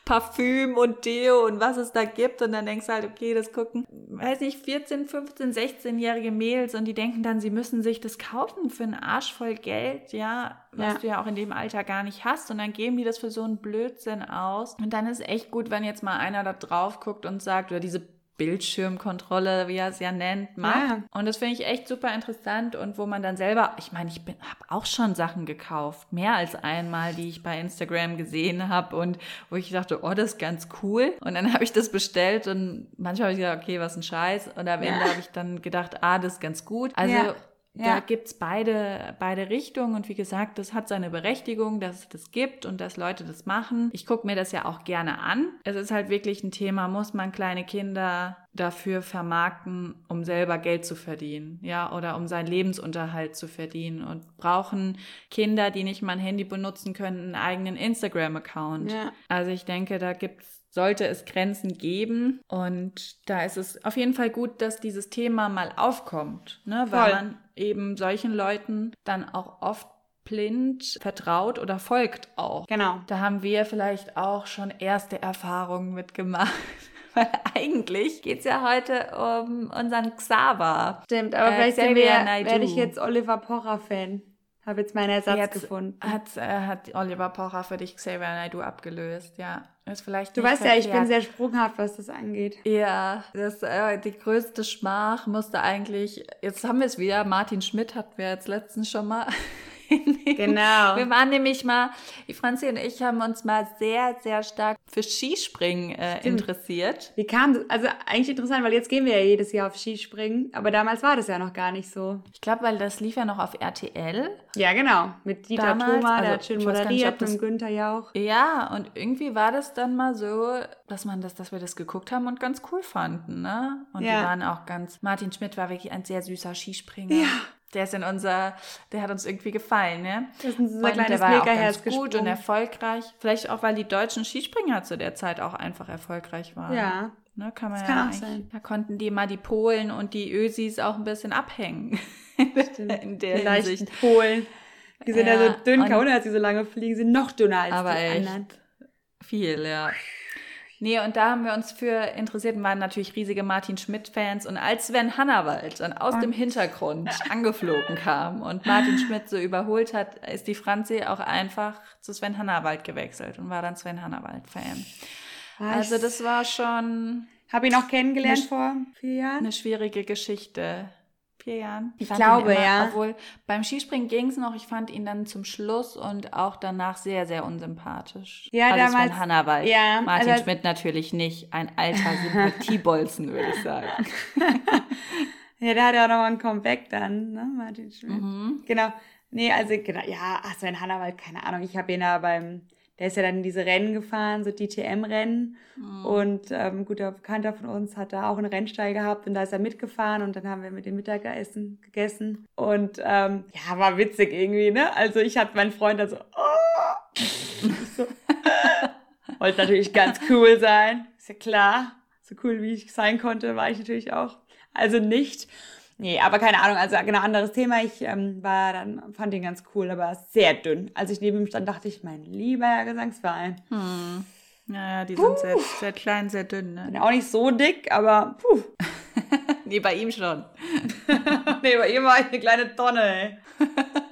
Parfüm und Deo und was es da gibt. Und dann denkst du halt, okay, das gucken, weiß nicht, 14, 15, 16-jährige Mädels und die denken dann, sie müssen sich das kaufen für einen Arsch voll Geld, ja, was Ja. du ja auch in dem Alter gar nicht hast. Und dann geben die das für so einen Blödsinn aus. Und dann ist echt gut, wenn jetzt mal einer da drauf guckt und sagt, oder diese Bildschirmkontrolle, wie er es ja nennt, macht. Ja. Und das finde ich echt super interessant und wo man dann selber, ich meine, ich habe auch schon Sachen gekauft, mehr als einmal, die ich bei Instagram gesehen habe und wo ich dachte, oh, das ist ganz cool. Und dann [LAUGHS] habe ich das bestellt und manchmal habe ich gedacht, okay, was ein Scheiß. Und am Ende Ja. habe ich dann gedacht, ah, das ist ganz gut. Also Ja. Da Ja. gibt's beide, beide Richtungen und wie gesagt, das hat seine Berechtigung, dass es das gibt und dass Leute das machen. Ich gucke mir das ja auch gerne an. Es ist halt wirklich ein Thema, muss man kleine Kinder dafür vermarkten, um selber Geld zu verdienen, ja, oder um seinen Lebensunterhalt zu verdienen und brauchen Kinder, die nicht mal ein Handy benutzen können, einen eigenen Instagram-Account. Ja. Also ich denke, da gibt's sollte es Grenzen geben und da ist es auf jeden Fall gut, dass dieses Thema mal aufkommt, ne? weil Voll. man eben solchen Leuten dann auch oft blind vertraut oder folgt auch. Genau. Da haben wir vielleicht auch schon erste Erfahrungen mitgemacht. [LAUGHS] Weil eigentlich geht's ja heute um unseren Xaver. Stimmt, aber Äh, vielleicht Xavier werde ich jetzt Oliver Pocher-Fan. Habe jetzt meinen Ersatz Jetzt gefunden. Hat, äh, hat Oliver Pocher für dich Xavier Naidoo abgelöst, ja. Ist vielleicht Du weißt ja, ich bin sehr sprunghaft, was das angeht. Ja, das, äh, die größte Schmach musste eigentlich, jetzt haben wir es wieder, Martin Schmidt hatten wir jetzt letztens schon mal. [LAUGHS] [LAUGHS] Genau. Wir waren nämlich mal, die Franzi und ich haben uns mal sehr, sehr stark für Skispringen äh, interessiert. Wie kam das? Also eigentlich interessant, weil jetzt gehen wir ja jedes Jahr auf Skispringen, aber damals war das ja noch gar nicht so. Ich glaube, weil das lief ja noch auf RTL. Ja, genau. Mit Dieter Damals, Thoma, der also, hat schön nicht, moderiert, das- mit Günther Jauch. Ja, und irgendwie war das dann mal so, dass man das, dass wir das geguckt haben und ganz cool fanden, ne? Und Ja. die waren auch ganz. Martin Schmidt war wirklich ein sehr süßer Skispringer. Ja. Der ist in unser, der hat uns irgendwie gefallen, ne? Das ist ein Und kleines der war auch ganz gut und erfolgreich. Vielleicht auch, weil die deutschen Skispringer zu der Zeit auch einfach erfolgreich waren. Ja. Ne, kann man Das ja kann auch sein. Da konnten die mal die Polen und die Ösis auch ein bisschen abhängen. [LAUGHS] Stimmt. [LAUGHS] in der die leichten Hinsicht. Polen. Die sind ja, Ja, so dünn, ohne dass sie so lange fliegen, sind noch dünner als Aber die echt. anderen. Viel, ja. Nee, und da haben wir uns für interessiert und waren natürlich riesige Martin Schmidt-Fans. Und als Sven Hannawald dann aus dem Hintergrund [LAUGHS] angeflogen kam und Martin Schmidt so überholt hat, ist die Franzi auch einfach zu Sven Hannawald gewechselt und war dann Sven Hannawald-Fan. Also das war schon Habe ihn auch kennengelernt Eine- vor vier Jahren. eine schwierige Geschichte. Vier Jahren? Ich fand glaube, immer, ja. Obwohl beim Skispringen ging es noch. Ich fand ihn dann zum Schluss und auch danach sehr, sehr unsympathisch. Ja, also damals- Sven Hannawald. ja, Martin also- Schmidt natürlich nicht. Ein alter Sympathiebolzen, würde ich sagen. [LAUGHS] Ja, der hat ja auch nochmal ein Comeback dann, ne, Martin Schmidt. Mhm. Genau. Nee, also genau, ja, ach so in Hannawald, keine Ahnung. Ich habe ihn da beim, der ist ja dann in diese Rennen gefahren, so DTM-Rennen. Mhm. Und ähm, ein guter Bekannter von uns hat da auch einen Rennstall gehabt und da ist er mitgefahren und dann haben wir mit dem Mittagessen gegessen. Und ähm, ja, war witzig irgendwie, ne? Also ich hatte meinen Freund da so, oh! so [LAUGHS] wollte natürlich ganz cool sein, ist ja klar. So cool wie ich sein konnte, war ich natürlich auch. Also nicht. Nee, aber keine Ahnung, also genau anderes Thema. Ich ähm, war dann, fand ihn ganz cool, aber sehr dünn. Als ich neben ihm stand, dachte ich, mein lieber Gesangsverein. Hm. Naja, die sind sehr, sehr klein, sehr dünn. Ne? Bin auch nicht so dick, aber puh. [LAUGHS] Nee, bei ihm schon. [LAUGHS] nee, bei ihm war ich eine kleine Tonne, ey. [LAUGHS]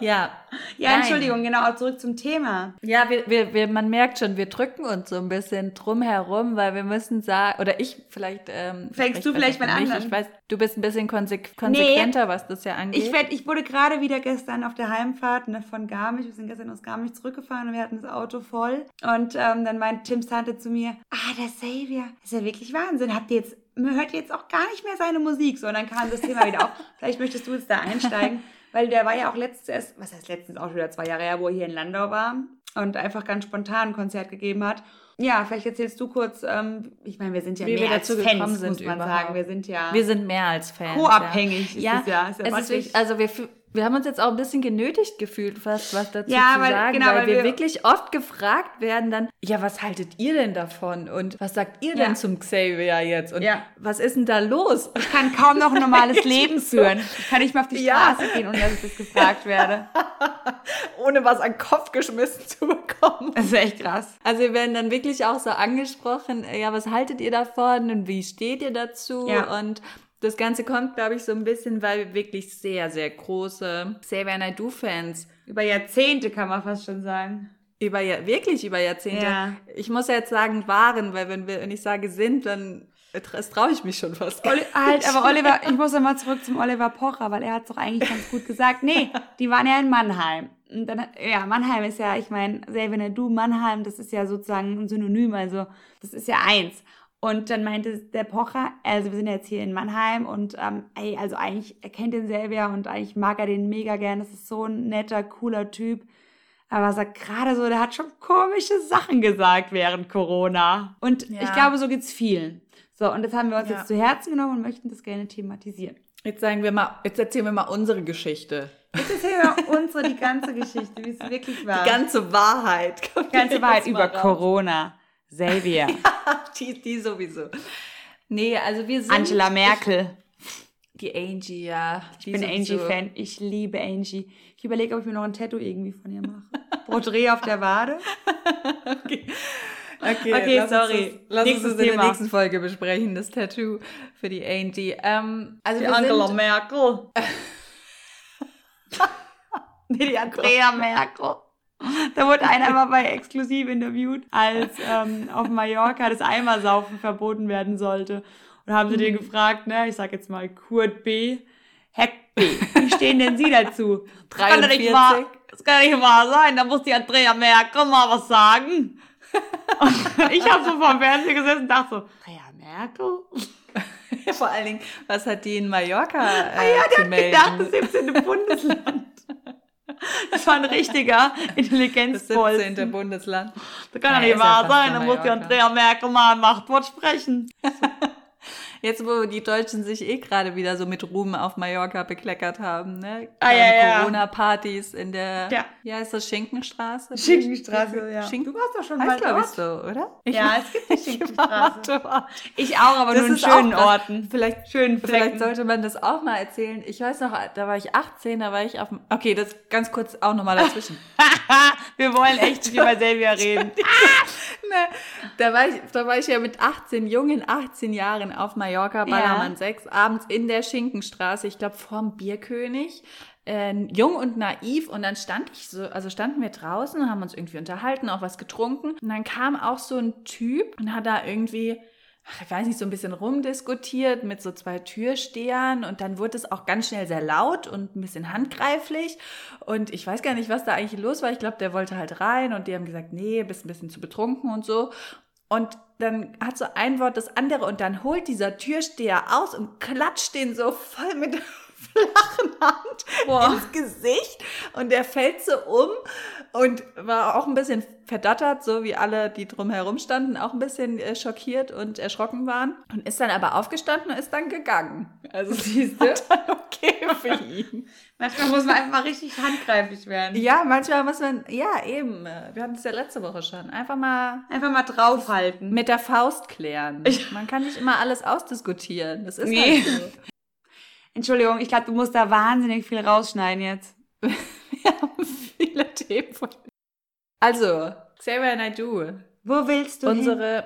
Ja. Ja, Nein. Entschuldigung, genau, zurück zum Thema. Ja, wir, wir, wir, man merkt schon, wir drücken uns so ein bisschen drum herum, weil wir müssen sagen, oder ich vielleicht. Ähm, Fängst du vielleicht mal an? Ich weiß, du bist ein bisschen konseq konsequenter, was das ja angeht. Ich, werd, ich wurde gerade wieder gestern auf der Heimfahrt ne, von Garmisch, wir sind gestern aus Garmisch zurückgefahren und wir hatten das Auto voll. Und ähm, dann meint Tims Tante zu mir, ah, der Xavier, das ist ja wirklich Wahnsinn. Habt ihr jetzt, man hört jetzt auch gar nicht mehr seine Musik. So, und dann kam das Thema wieder auf. [LAUGHS] Vielleicht möchtest du jetzt da einsteigen, weil der war ja auch letztens erst, was heißt letztens auch schon wieder zwei Jahre her, wo er hier in Landau war und einfach ganz spontan ein Konzert gegeben hat. Ja, vielleicht erzählst du kurz, ähm, ich meine, wir sind ja Wie mehr wir als Fans, gekommen sind muss man überhaupt. sagen. Wir sind ja wir sind mehr als Fans. co-abhängig. Ja, ist es ja. Ist ja es ist wirklich, also wir, wir haben uns jetzt auch ein bisschen genötigt gefühlt, fast was dazu Ja, zu weil- sagen, genau, weil, weil wir, wir- wirklich oft gefragt werden dann, ja, was haltet ihr denn davon und was sagt ihr Ja. denn zum Xavier jetzt und Ja. was ist denn da los? Ich kann kaum noch ein normales [LAUGHS] Leben führen. Ich kann nicht mal auf die. Straße gehen, ohne dass ich das gefragt werde. [LAUGHS] Ohne was an den Kopf geschmissen zu bekommen. Das ist echt krass. Also wir werden dann wirklich auch so angesprochen, ja, was haltet ihr davon und wie steht ihr dazu? Ja. Und das Ganze kommt, glaube ich, so ein bisschen, weil wir wirklich sehr, sehr große Xavier Naidoo-Fans Über Jahrzehnte kann man fast schon sagen. über wirklich über Jahrzehnte. Ja. Ich muss ja jetzt sagen waren, weil wenn wir wenn ich sage sind, dann das traue ich mich schon fast. Oli halt, aber [LAUGHS] Oliver, ich muss nochmal zurück zum Oliver Pocher, weil er hat es doch eigentlich ganz gut gesagt. Nee, [LAUGHS] die waren ja in Mannheim. Und dann, ja, Mannheim ist ja, ich meine, Xavier du Mannheim, das ist ja sozusagen ein Synonym, also das ist ja eins. Und dann meinte der Pocher, also wir sind jetzt hier in Mannheim und ähm, ey, also eigentlich, er kennt den Xavier und eigentlich mag er den mega gern. Das ist so ein netter, cooler Typ. Aber er sagt gerade so, der hat schon komische Sachen gesagt während Corona. Und Ja. ich glaube, so geht's vielen. So, und das haben wir uns Ja. jetzt zu Herzen genommen und möchten das gerne thematisieren. Jetzt sagen wir mal, jetzt erzählen wir mal unsere Geschichte. Jetzt erzählen wir unsere die ganze Geschichte, wie es wirklich war. Die ganze Wahrheit. Die ganze Wahrheit über Corona. Xavier. [LAUGHS] Die, die sowieso. Nee, also wir sind Angela Merkel. Die Angie, ja. Ich bin Angie-Fan. Ich liebe Angie. Ich überlege, ob ich mir noch ein Tattoo irgendwie von ihr mache. Porträt auf der Wade. [LAUGHS] Okay, okay, Okay, lass sorry. Uns lass Nächstes uns das in der nächsten Folge besprechen, das Tattoo für die Angie. Ähm, also Die Angela Merkel. [LAUGHS] nee, die Andrea Merkel. Da wurde einer mal bei Exklusiv interviewt, als ähm, auf Mallorca das Eimersaufen verboten werden sollte. Und haben sie den gefragt, ne, ich sag jetzt mal Kurt B., Heck B., wie stehen denn Sie dazu? Das kann doch nicht wahr, das kann nicht wahr sein, da muss die Andrea Merkel mal was sagen. Und ich habe so vor dem Fernseher gesessen und dachte so, Andrea Merkel? [LAUGHS] Vor allen Dingen, was hat die in Mallorca äh, Ah ja, der hat melden? gedacht, das 17. Bundesland. [LAUGHS] [LAUGHS] Das war ein richtiger das Intelligenzbolzen. 17. Bundesland. Das kann Ja, doch nicht wahr sein, da muss die. Andrea Merkel mal ein Machtwort sprechen. Jetzt, wo die Deutschen sich eh gerade wieder so mit Ruhm auf Mallorca bekleckert haben, ne? Ah, ja, Kleine ja. Corona-Partys in der, Ja. [LAUGHS] ja, ist das Schinkenstraße? Schinkenstraße, ja. Schinken? Du warst doch schon Heißt, mal glaube ich, so, oder? Ja, es gibt die [LAUGHS] Ich Schinkenstraße. Ich auch, aber Das nur in auch schönen krass. Orten. Vielleicht, Schönen vielleicht Flecken. sollte man das auch mal erzählen. Ich weiß noch, da war ich 18, da war ich auf dem, okay, das ganz kurz auch nochmal dazwischen. [LAUGHS] Wir wollen echt nicht über Silvia reden. Ne, da, war ich, da war ich ja mit 18, jungen 18 Jahren auf Mallorca, Ballermann 6, abends in der Schinkenstraße, ich glaube vorm Bierkönig. Äh, jung und naiv und dann stand ich so, also standen wir draußen und haben uns irgendwie unterhalten, auch was getrunken und dann kam auch so ein Typ und hat da irgendwie, ach, ich weiß nicht, so ein bisschen rumdiskutiert mit so zwei Türstehern und dann wurde es auch ganz schnell sehr laut und ein bisschen handgreiflich und ich weiß gar nicht, was da eigentlich los war. Ich glaube, der wollte halt rein und die haben gesagt, nee, bist ein bisschen zu betrunken und so. Und dann hat so ein Wort das andere und dann holt dieser Türsteher aus und klatscht den so voll mit flachen Hand Boah. ins Gesicht und der fällt so um und war auch ein bisschen verdattert, so wie alle, die drumherum standen, auch ein bisschen äh, schockiert und erschrocken waren und ist dann aber aufgestanden und ist dann gegangen. Also [LAUGHS] siehst du, dann [LAUGHS] okay für ihn. Manchmal muss man einfach richtig handgreiflich werden. Ja, manchmal muss man, ja eben, wir hatten es ja letzte Woche schon, einfach mal Einfach mal draufhalten. mit der Faust klären. Man kann nicht immer alles ausdiskutieren. Das ist Nee. halt so. Entschuldigung, ich glaube, du musst da wahnsinnig viel rausschneiden jetzt. [LAUGHS] Wir haben viele Themen. Also, Xavier Naidoo, Wo willst du hin? unsere,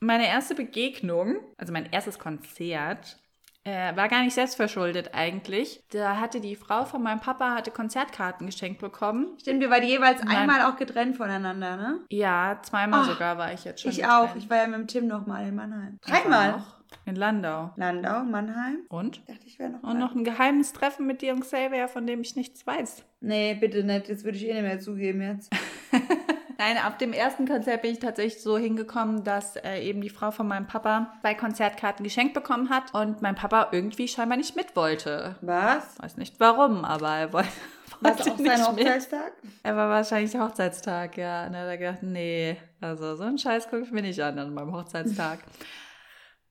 meine erste Begegnung, also mein erstes Konzert, äh, war gar nicht selbstverschuldet eigentlich. Da hatte die Frau von meinem Papa hatte Konzertkarten geschenkt bekommen. Stimmt, wir waren jeweils Nein. einmal auch getrennt voneinander, ne? Ja, zweimal Ah, sogar war ich jetzt schon. Ich auch. getrennt. Ich war ja mit dem Tim noch mal in Mannheim. Dreimal. In Landau. Landau, Mannheim. Und? Ich dachte, ich wäre noch Und mal. noch ein geheimes Treffen mit dir und Xavier, von dem ich nichts weiß. Nee, bitte nicht. Das würde ich eh nicht mehr zugeben jetzt. [LAUGHS] Nein, ab dem ersten Konzert bin ich tatsächlich so hingekommen, dass äh, eben die Frau von meinem Papa zwei Konzertkarten geschenkt bekommen hat und mein Papa irgendwie scheinbar nicht mit wollte. Was? Weiß nicht warum, aber er wollte, [LAUGHS] Was wollte auch nicht sein mit. Hochzeitstag? Er war wahrscheinlich Hochzeitstag, ja. Und er hat gedacht, nee, also so einen Scheiß gucke ich mir nicht an an meinem Hochzeitstag. [LAUGHS]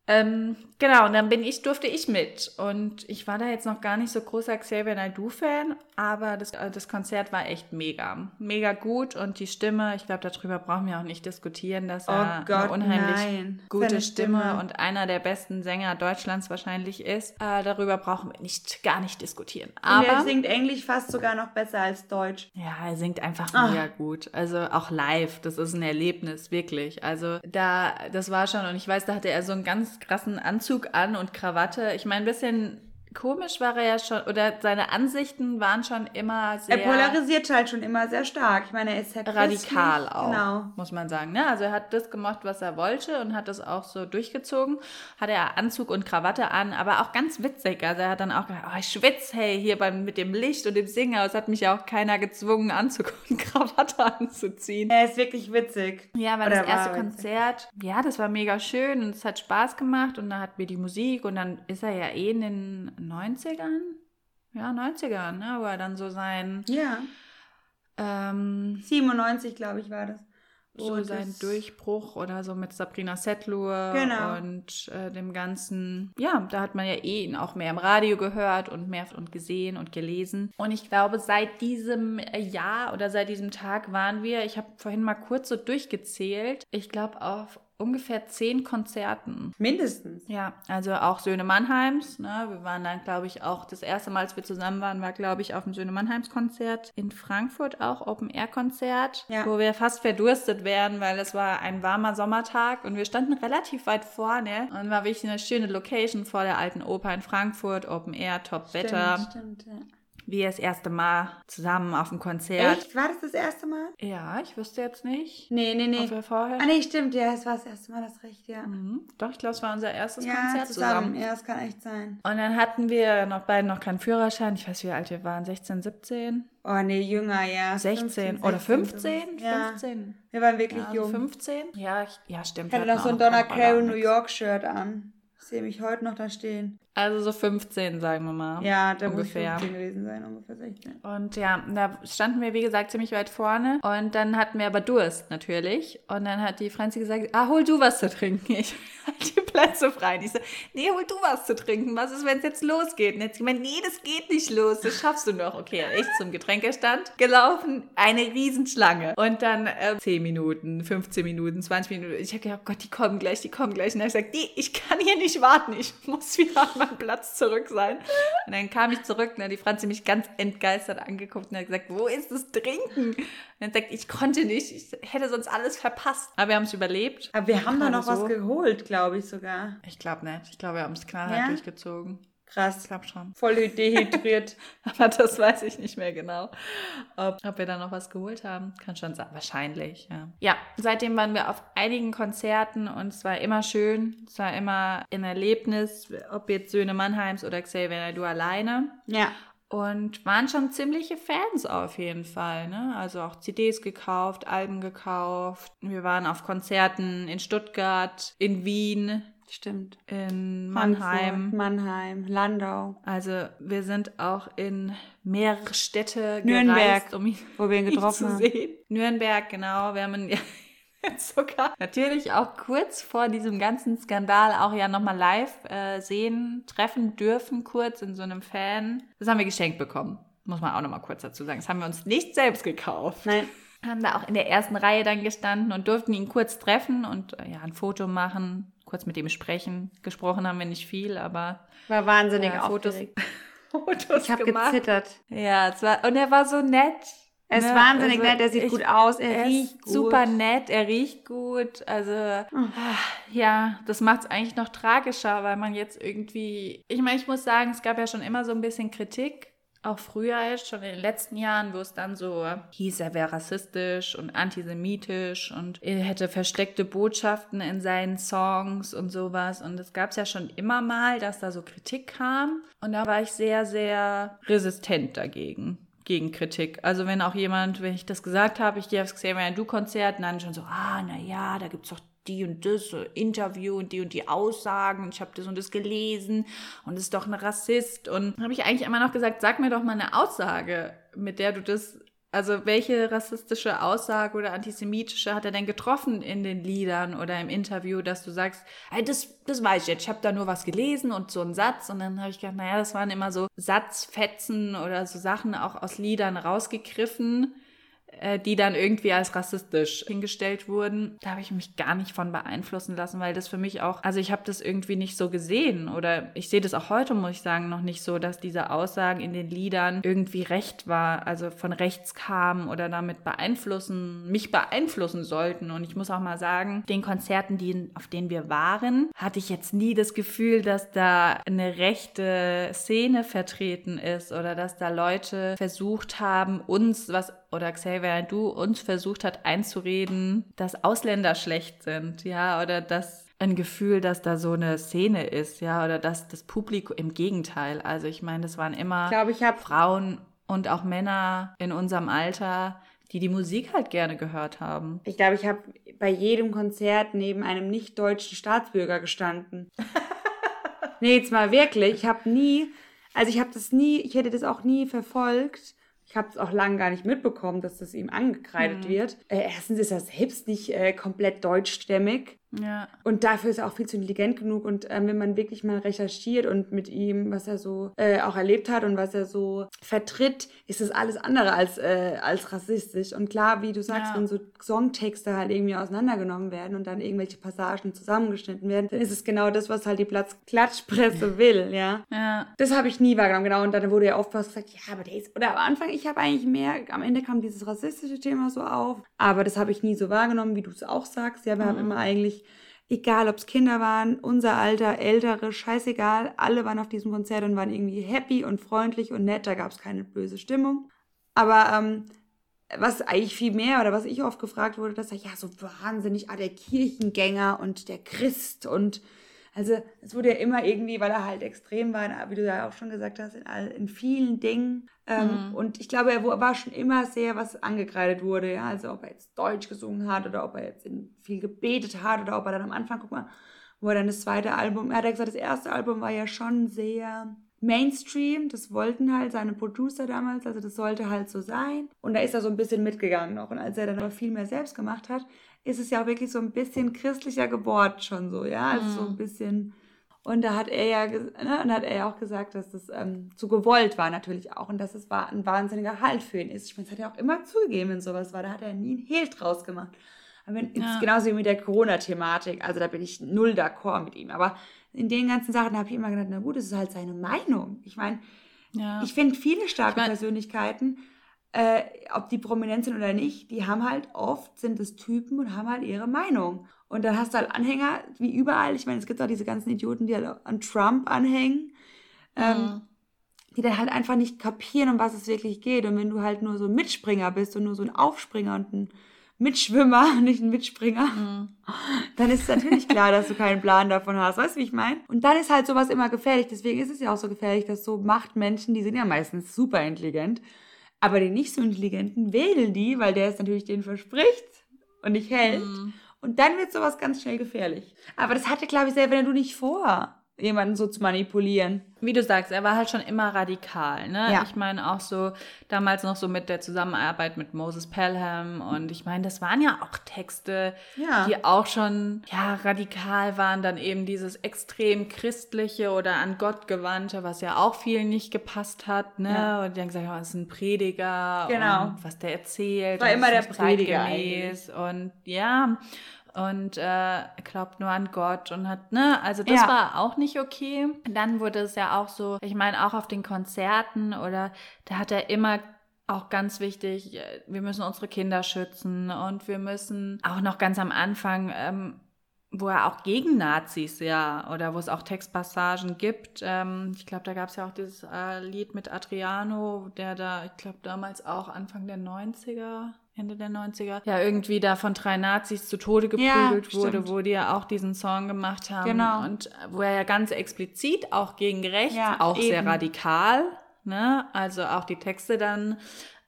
ähm, genau, und dann bin ich, durfte ich mit. Und ich war da jetzt noch gar nicht so großer Xavier Naidoo-Fan, aber das, äh, das Konzert war echt mega. Mega gut und die Stimme, ich glaube, darüber brauchen wir auch nicht diskutieren, dass Oh er Gott, eine unheimlich nein. gute Stimme, Stimme. und einer der besten Sänger Deutschlands wahrscheinlich ist. Äh, darüber brauchen wir nicht, gar nicht diskutieren. Und er Aber singt Englisch fast sogar noch besser als Deutsch. ja, er singt einfach Ah. mega gut. Also auch live, das ist ein Erlebnis, wirklich. Also da, das war schon, und ich weiß, da hatte er so einen ganz krassen Anzug an und Krawatte. Ich meine, ein bisschen komisch war er ja schon, oder seine Ansichten waren schon immer sehr Er polarisiert halt schon immer sehr stark. Ich meine, er ist sehr radikal christlich. auch, Genau. muss man sagen. Ne? Also er hat das gemacht, was er wollte und hat das auch so durchgezogen. Hatte er Anzug und Krawatte an, aber auch ganz witzig. Also er hat dann auch gesagt, oh, ich schwitze, hey, hier beim, mit dem Licht und dem Singen. Aber es hat mich ja auch keiner gezwungen, Anzug und [LAUGHS] Krawatte anzuziehen. Er ist wirklich witzig. Ja, weil das erste war witzig. Konzert, ja, das war mega schön und es hat Spaß gemacht und da hatten wir die Musik und dann ist er ja eh in den 90ern, ja, 90ern, ne, wo er dann so sein, Ja. ähm, 97, glaube ich, war das. so Wo sein Durchbruch oder so mit Sabrina Setlur Genau. und äh, dem ganzen, ja, da hat man ja eh ihn auch mehr im Radio gehört und mehr und gesehen und gelesen. Und ich glaube, seit diesem Jahr oder seit diesem Tag waren wir, ich habe vorhin mal kurz so durchgezählt, ich glaube auf ungefähr zehn Konzerten. Mindestens. Ja, also auch Söhne Mannheims. Ne? Wir waren dann, glaube ich, auch das erste Mal, als wir zusammen waren, war, glaube ich, auf dem Söhne Mannheims Konzert. In Frankfurt auch Open-Air-Konzert, Ja. wo wir fast verdurstet wären, weil es war ein warmer Sommertag und wir standen relativ weit vorne und war wirklich eine schöne Location vor der alten Oper in Frankfurt, Open-Air, Top-Wetter. Stimmt, stimmt, ja. Wie das erste Mal zusammen auf dem Konzert. Echt? War das das erste Mal? Ja, ich wüsste jetzt nicht. Nee, nee, nee. Wir vorher. Ah, nee, stimmt. Ja, es war das erste Mal, das recht, ja. Mhm. Doch, ich glaube, es war unser erstes Ja, Konzert zusammen. zusammen. Ja, das kann echt sein. Und dann hatten wir noch beide noch keinen Führerschein. Ich weiß, wie alt wir waren. 16, 17, Oh, nee, jünger, ja. 16 15, oder 16, 15? sowas. Ja. 15. Wir waren wirklich Ja, jung. 15? Ja, ich, ja stimmt. Ich hatte wir noch so ein Donna Carey New. York Shirt an. Ich sehe mich heute noch da stehen. Also so 15, sagen wir mal. Ja, da ungefähr. muss ich 15 gewesen sein, ungefähr 16. Und ja, da standen wir, wie gesagt, ziemlich weit vorne. Und dann hatten wir aber Durst natürlich. Und dann hat die Franzi gesagt, ah, hol du was zu trinken. [LAUGHS] Ich hatte die Plätze frei. Und ich so, nee, hol du was zu trinken. Was ist, wenn es jetzt losgeht? Und jetzt gemeint, nee, das geht nicht los. Das schaffst du noch. Okay, ich zum Getränkestand gelaufen. Eine Riesenschlange. Und dann äh, 10 Minuten, 15 Minuten, 20 Minuten. Ich habe gedacht, oh Gott, die kommen gleich, die kommen gleich. Und dann habe ich gesagt, nee, ich kann hier nicht warten. Ich muss wieder [LAUGHS] an meinem Platz zurück sein. Und dann kam ich zurück und dann hat die Franzi mich ganz entgeistert angeguckt und hat gesagt, wo ist das Trinken? Und dann sagt, ich konnte nicht, ich hätte sonst alles verpasst. Aber wir haben es überlebt. Aber wir haben da noch Gerade was so. geholt, glaube ich sogar. Ich glaube nicht. Ich glaube, wir haben es knallhart Ja? durchgezogen. Ich Krass. glaube schon. Voll dehydriert. [LAUGHS] Aber das weiß ich nicht mehr genau. Ob, ob wir da noch was geholt haben, kann schon sein. Wahrscheinlich, ja. Ja, seitdem waren wir auf einigen Konzerten und es war immer schön. Es war immer ein Erlebnis, ob jetzt Söhne Mannheims oder Xavier du alleine. ja. Und waren schon ziemliche Fans auf jeden Fall. Ne? Also auch CDs gekauft, Alben gekauft. Wir waren auf Konzerten in Stuttgart, in Wien, Stimmt. in Frankfurt, Mannheim. Mannheim, Landau, Also wir sind auch in mehrere Städte Nürnberg, gereist, um ihn wo wir ihn [LAUGHS] ihn getroffen zu haben. sehen. Nürnberg, genau. Wir haben ihn [LAUGHS] sogar natürlich auch kurz vor diesem ganzen Skandal auch ja nochmal live äh, sehen, treffen dürfen, kurz in so einem Fan. Das haben wir geschenkt bekommen. Muss man auch nochmal kurz dazu sagen. Das haben wir uns nicht selbst gekauft. Nein, Haben da auch in der ersten Reihe dann gestanden und durften ihn kurz treffen und äh, ja, ein Foto machen, kurz mit ihm sprechen. Gesprochen haben wir nicht viel, aber war wahnsinnig Ja, Fotos-. [LAUGHS] Fotos Ich habe gezittert. Ja, es war, und er war so nett. Er ist Ne, wahnsinnig also nett, er sieht ich- gut aus, er, Er riecht ist gut. super nett, er riecht gut. Also, ah, ja, das macht es eigentlich noch tragischer, weil man jetzt irgendwie. Ich meine, ich muss sagen, es gab ja schon immer so ein bisschen Kritik. Auch früher jetzt, schon in den letzten Jahren, wo es dann so hieß, er wäre rassistisch und antisemitisch und er hätte versteckte Botschaften in seinen Songs und sowas. Und es gab es ja schon immer mal, dass da so Kritik kam. Und da war ich sehr, sehr resistent dagegen gegen Kritik. Also wenn auch jemand, wenn ich das gesagt habe, ich gehe aufs Xavier Du Konzert, und dann schon so, ah, na ja, da gibt's doch die und das Interview und die und die Aussagen und ich habe das und das gelesen und ist doch ein Rassist. Und habe ich eigentlich immer noch gesagt, sag mir doch mal eine Aussage, mit der du das also welche rassistische Aussage oder antisemitische hat er denn getroffen in den Liedern oder im Interview, dass du sagst, hey, das, das weiß ich jetzt, ich habe da nur was gelesen und so einen Satz. Und dann habe ich gedacht, naja, das waren immer so Satzfetzen oder so Sachen auch aus Liedern rausgegriffen, die dann irgendwie als rassistisch hingestellt wurden. Da habe ich mich gar nicht von beeinflussen lassen, weil das für mich auch, also ich habe das irgendwie nicht so gesehen oder ich sehe das auch heute, muss ich sagen, noch nicht so, dass diese Aussagen in den Liedern irgendwie recht war, also von rechts kamen oder damit beeinflussen, mich beeinflussen sollten. Und ich muss auch mal sagen, den Konzerten, die, auf denen wir waren, hatte ich jetzt nie das Gefühl, dass da eine rechte Szene vertreten ist oder dass da Leute versucht haben, uns was oder Xavier du uns versucht hat einzureden, dass Ausländer schlecht sind, ja, oder dass ein Gefühl, dass da so eine Szene ist, ja, oder dass das Publikum im Gegenteil. Also ich meine, das waren immer Ich glaube, ich Frauen und auch Männer in unserem Alter, die die Musik halt gerne gehört haben. ich glaube, ich habe bei jedem Konzert neben einem nicht deutschen Staatsbürger gestanden. [LAUGHS] nee, jetzt mal wirklich, ich habe nie, also ich habe das nie, ich hätte das auch nie verfolgt. Ich habe es auch lange gar nicht mitbekommen, dass das ihm angekreidet Hm. wird. Äh, erstens ist er selbst nicht äh, komplett deutschstämmig. Ja. Und dafür ist er auch viel zu intelligent genug. Und ähm, wenn man wirklich mal recherchiert und mit ihm, was er so äh, auch erlebt hat und was er so vertritt, ist das alles andere als, äh, als rassistisch. Und klar, wie du sagst, Ja. wenn so Songtexte halt irgendwie auseinandergenommen werden und dann irgendwelche Passagen zusammengeschnitten werden, dann ist es genau das, was halt die Platz Klatschpresse [LAUGHS] will, ja. Ja. Das habe ich nie wahrgenommen, genau. Und dann wurde ja oft was gesagt, ja, aber der ist, oder am Anfang, ich habe eigentlich mehr, am Ende kam dieses rassistische Thema so auf, aber das habe ich nie so wahrgenommen, wie du es auch sagst. Ja, wir haben immer eigentlich egal ob es Kinder waren, unser Alter, Ältere, scheißegal, alle waren auf diesem Konzert und waren irgendwie happy und freundlich und nett, da gab es keine böse Stimmung. Aber ähm, was eigentlich viel mehr oder was ich oft gefragt wurde, dass er ja so wahnsinnig, ah, der Kirchengänger und der Christ und also es wurde ja immer irgendwie, weil er halt extrem war, wie du ja auch schon gesagt hast, in, all, in vielen Dingen. Ähm, mhm. Und ich glaube, er war schon immer sehr, was angekreidet wurde. Ja? Also ob er jetzt Deutsch gesungen hat oder ob er jetzt viel gebetet hat oder ob er dann am Anfang, guck mal, wo er dann das zweite Album, er hat ja gesagt, das erste Album war ja schon sehr Mainstream. Das wollten halt seine Producer damals, also das sollte halt so sein. Und da ist er so ein bisschen mitgegangen noch. Und als er dann aber viel mehr selbst gemacht hat, ist es ja auch wirklich so ein bisschen christlicher gebohrt schon so, ja, also mhm. so ein bisschen. Und da hat er ja, ne, und hat er ja auch gesagt, dass das ähm, zu gewollt war natürlich auch und dass es war ein wahnsinniger Halt für ihn ist. Ich meine, das hat er auch immer zugegeben, wenn sowas war. Da hat er nie einen Hehl draus gemacht. Aber wenn, ja. genauso wie mit der Corona-Thematik, also da bin ich null d'accord mit ihm. Aber in den ganzen Sachen habe ich immer gedacht, na gut, das ist halt seine Meinung. Ich meine, ja. ich finde viele starke ich mein, Persönlichkeiten äh, ob die prominent sind oder nicht, die haben halt oft, sind es Typen und haben halt ihre Meinung. Und dann hast du halt Anhänger, wie überall. Ich meine, es gibt auch diese ganzen Idioten, die halt an Trump anhängen, ähm, mhm. die dann halt einfach nicht kapieren, um was es wirklich geht. Und wenn du halt nur so ein Mitspringer bist und nur so ein Aufspringer und ein Mitschwimmer, [LAUGHS] nicht ein Mitspringer, mhm. dann ist natürlich [LAUGHS] klar, dass du keinen Plan davon hast. Weißt du, wie ich meine? Und dann ist halt sowas immer gefährlich. Deswegen ist es ja auch so gefährlich, dass so Machtmenschen, die sind ja meistens super intelligent, aber den nicht so intelligenten wählen die, weil der es natürlich denen verspricht und nicht hält. Mhm. Und dann wird sowas ganz schnell gefährlich. Aber das hatte, glaube ich, selber du nicht vor jemanden so zu manipulieren. Wie du sagst, er war halt schon immer radikal, ne? Ja. Ich meine auch so damals noch so mit der Zusammenarbeit mit Moses Pelham und ich meine, das waren ja auch Texte, ja. die auch schon ja radikal waren, dann eben dieses extrem christliche oder an Gott gewandte, was ja auch vielen nicht gepasst hat, ne? Ja. Und die haben gesagt, oh, das ist ein Prediger genau. und was der erzählt, war immer der Prediger und ja, und äh, glaubt nur an Gott und hat, ne, also das ja. war auch nicht okay. Dann wurde es ja auch so, ich meine, auch auf den Konzerten oder da hat er immer auch ganz wichtig, äh, wir müssen unsere Kinder schützen und wir müssen auch noch ganz am Anfang, ähm, wo er auch gegen Nazis, ja, oder wo es auch Textpassagen gibt. Ähm, ich glaube, da gab es ja auch dieses äh, Lied mit Adriano, der da, ich glaube, damals auch Anfang der 90er Ende der 90er, ja irgendwie da von drei Nazis zu Tode geprügelt ja, wurde, wo die ja auch diesen Song gemacht haben. Genau. Und wo er ja ganz explizit auch gegen Recht, ja, auch eben. sehr radikal, ne? Also auch die Texte dann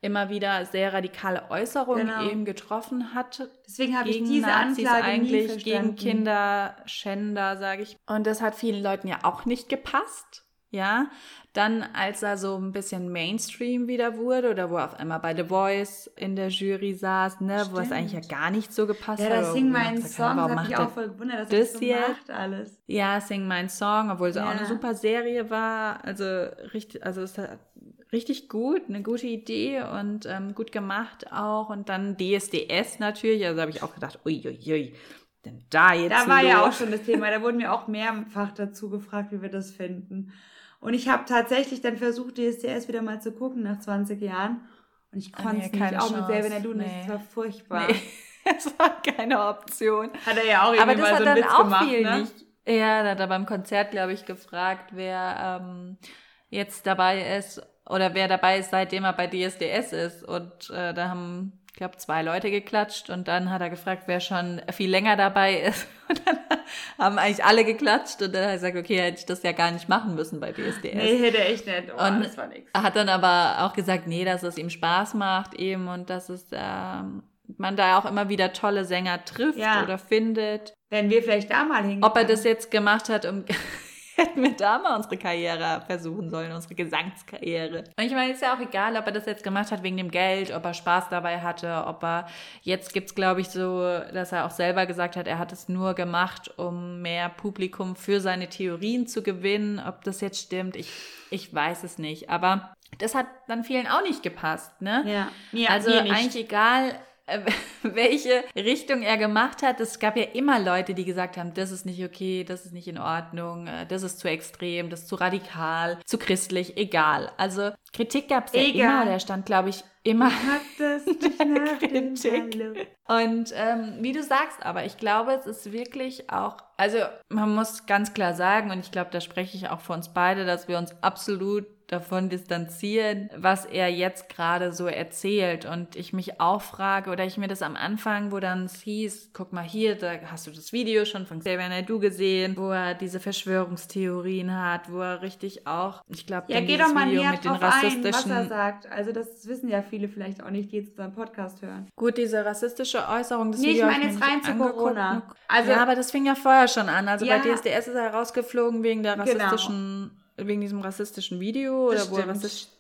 immer wieder sehr radikale Äußerungen genau. eben getroffen hat. Deswegen habe ich diese Nazis Anklage eigentlich gegen Kinderschänder, sage ich. Und das hat vielen Leuten ja auch nicht gepasst. Ja, dann, als er so ein bisschen Mainstream wieder wurde oder wo er auf einmal bei The Voice in der Jury saß, ne, wo es eigentlich ja gar nicht so gepasst hat. Ja, das Sing Mein Song, das hat mich auch voll gewundert, dass das, so macht alles. Ja, Sing Mein Song, obwohl es ja. auch eine super Serie war. Also richtig, also es hat richtig gut, eine gute Idee und ähm, gut gemacht auch. Und dann DSDS natürlich, also habe ich auch gedacht, uiuiui. Ui, denn da jetzt. Da war los? ja auch schon das Thema, da wurden wir auch mehrfach dazu gefragt, wie wir das finden. Und ich habe tatsächlich dann versucht, DSDS wieder mal zu gucken nach 20 Jahren. Und ich ah, konnte es nicht, auch mit selber du nee. nicht. Es war furchtbar. Nee. [LAUGHS] Es war keine Option. Hat er ja auch irgendwie Aber das mal so hat dann auch gemacht, viel ne? nicht. Ja, da hat er beim Konzert, glaube ich, gefragt, wer ähm, jetzt dabei ist oder wer dabei ist, seitdem er bei DSDS ist. Und äh, da haben ich glaube, zwei Leute geklatscht und dann hat er gefragt, wer schon viel länger dabei ist. [LAUGHS] Und dann haben eigentlich alle geklatscht und dann hat er gesagt, okay, hätte ich das ja gar nicht machen müssen bei DSDS. Nee, hätte echt nicht. Oh, und das war nix. Er hat dann aber auch gesagt, nee, dass es ihm Spaß macht eben und dass es ähm, man da auch immer wieder tolle Sänger trifft ja. oder findet. Wenn wir vielleicht da mal hingehen. Ob er das jetzt gemacht hat, um hätten wir da mal unsere Karriere versuchen sollen, unsere Gesangskarriere. Und ich meine, ist ja auch egal, ob er das jetzt gemacht hat wegen dem Geld, ob er Spaß dabei hatte, ob er, jetzt gibt's glaube ich so, dass er auch selber gesagt hat, er hat es nur gemacht, um mehr Publikum für seine Theorien zu gewinnen. Ob das jetzt stimmt, ich, ich weiß es nicht. Aber das hat dann vielen auch nicht gepasst, ne? Ja. ja also eigentlich egal, [LAUGHS] welche Richtung er gemacht hat. Es gab ja immer Leute, die gesagt haben, das ist nicht okay, das ist nicht in Ordnung, äh, das ist zu extrem, das ist zu radikal, zu christlich, egal. Also Kritik gab es ja immer, der stand, glaube ich, immer [LAUGHS] Kritik. Und ähm, wie du sagst, aber ich glaube, es ist wirklich auch, also man muss ganz klar sagen, und ich glaube, da spreche ich auch für uns beide, dass wir uns absolut davon distanzieren, was er jetzt gerade so erzählt. Und ich mich auch frage, oder ich mir das am Anfang, wo dann es hieß, guck mal hier, da hast du das Video schon von Xavier Naidoo gesehen, wo er diese Verschwörungstheorien hat, wo er richtig auch, ich glaube, ja, geh doch mal Video mit den rassistischen... Ein, was er sagt. Also das wissen ja viele vielleicht auch nicht, die jetzt unseren Podcast hören. Gut, diese rassistische Äußerung, das nee, Video ich meine jetzt rein zu Corona. Also, ja, aber das fing ja vorher schon an. Also ja, bei DSDS ist er rausgeflogen wegen der genau. rassistischen genau wegen diesem rassistischen Video oder wo er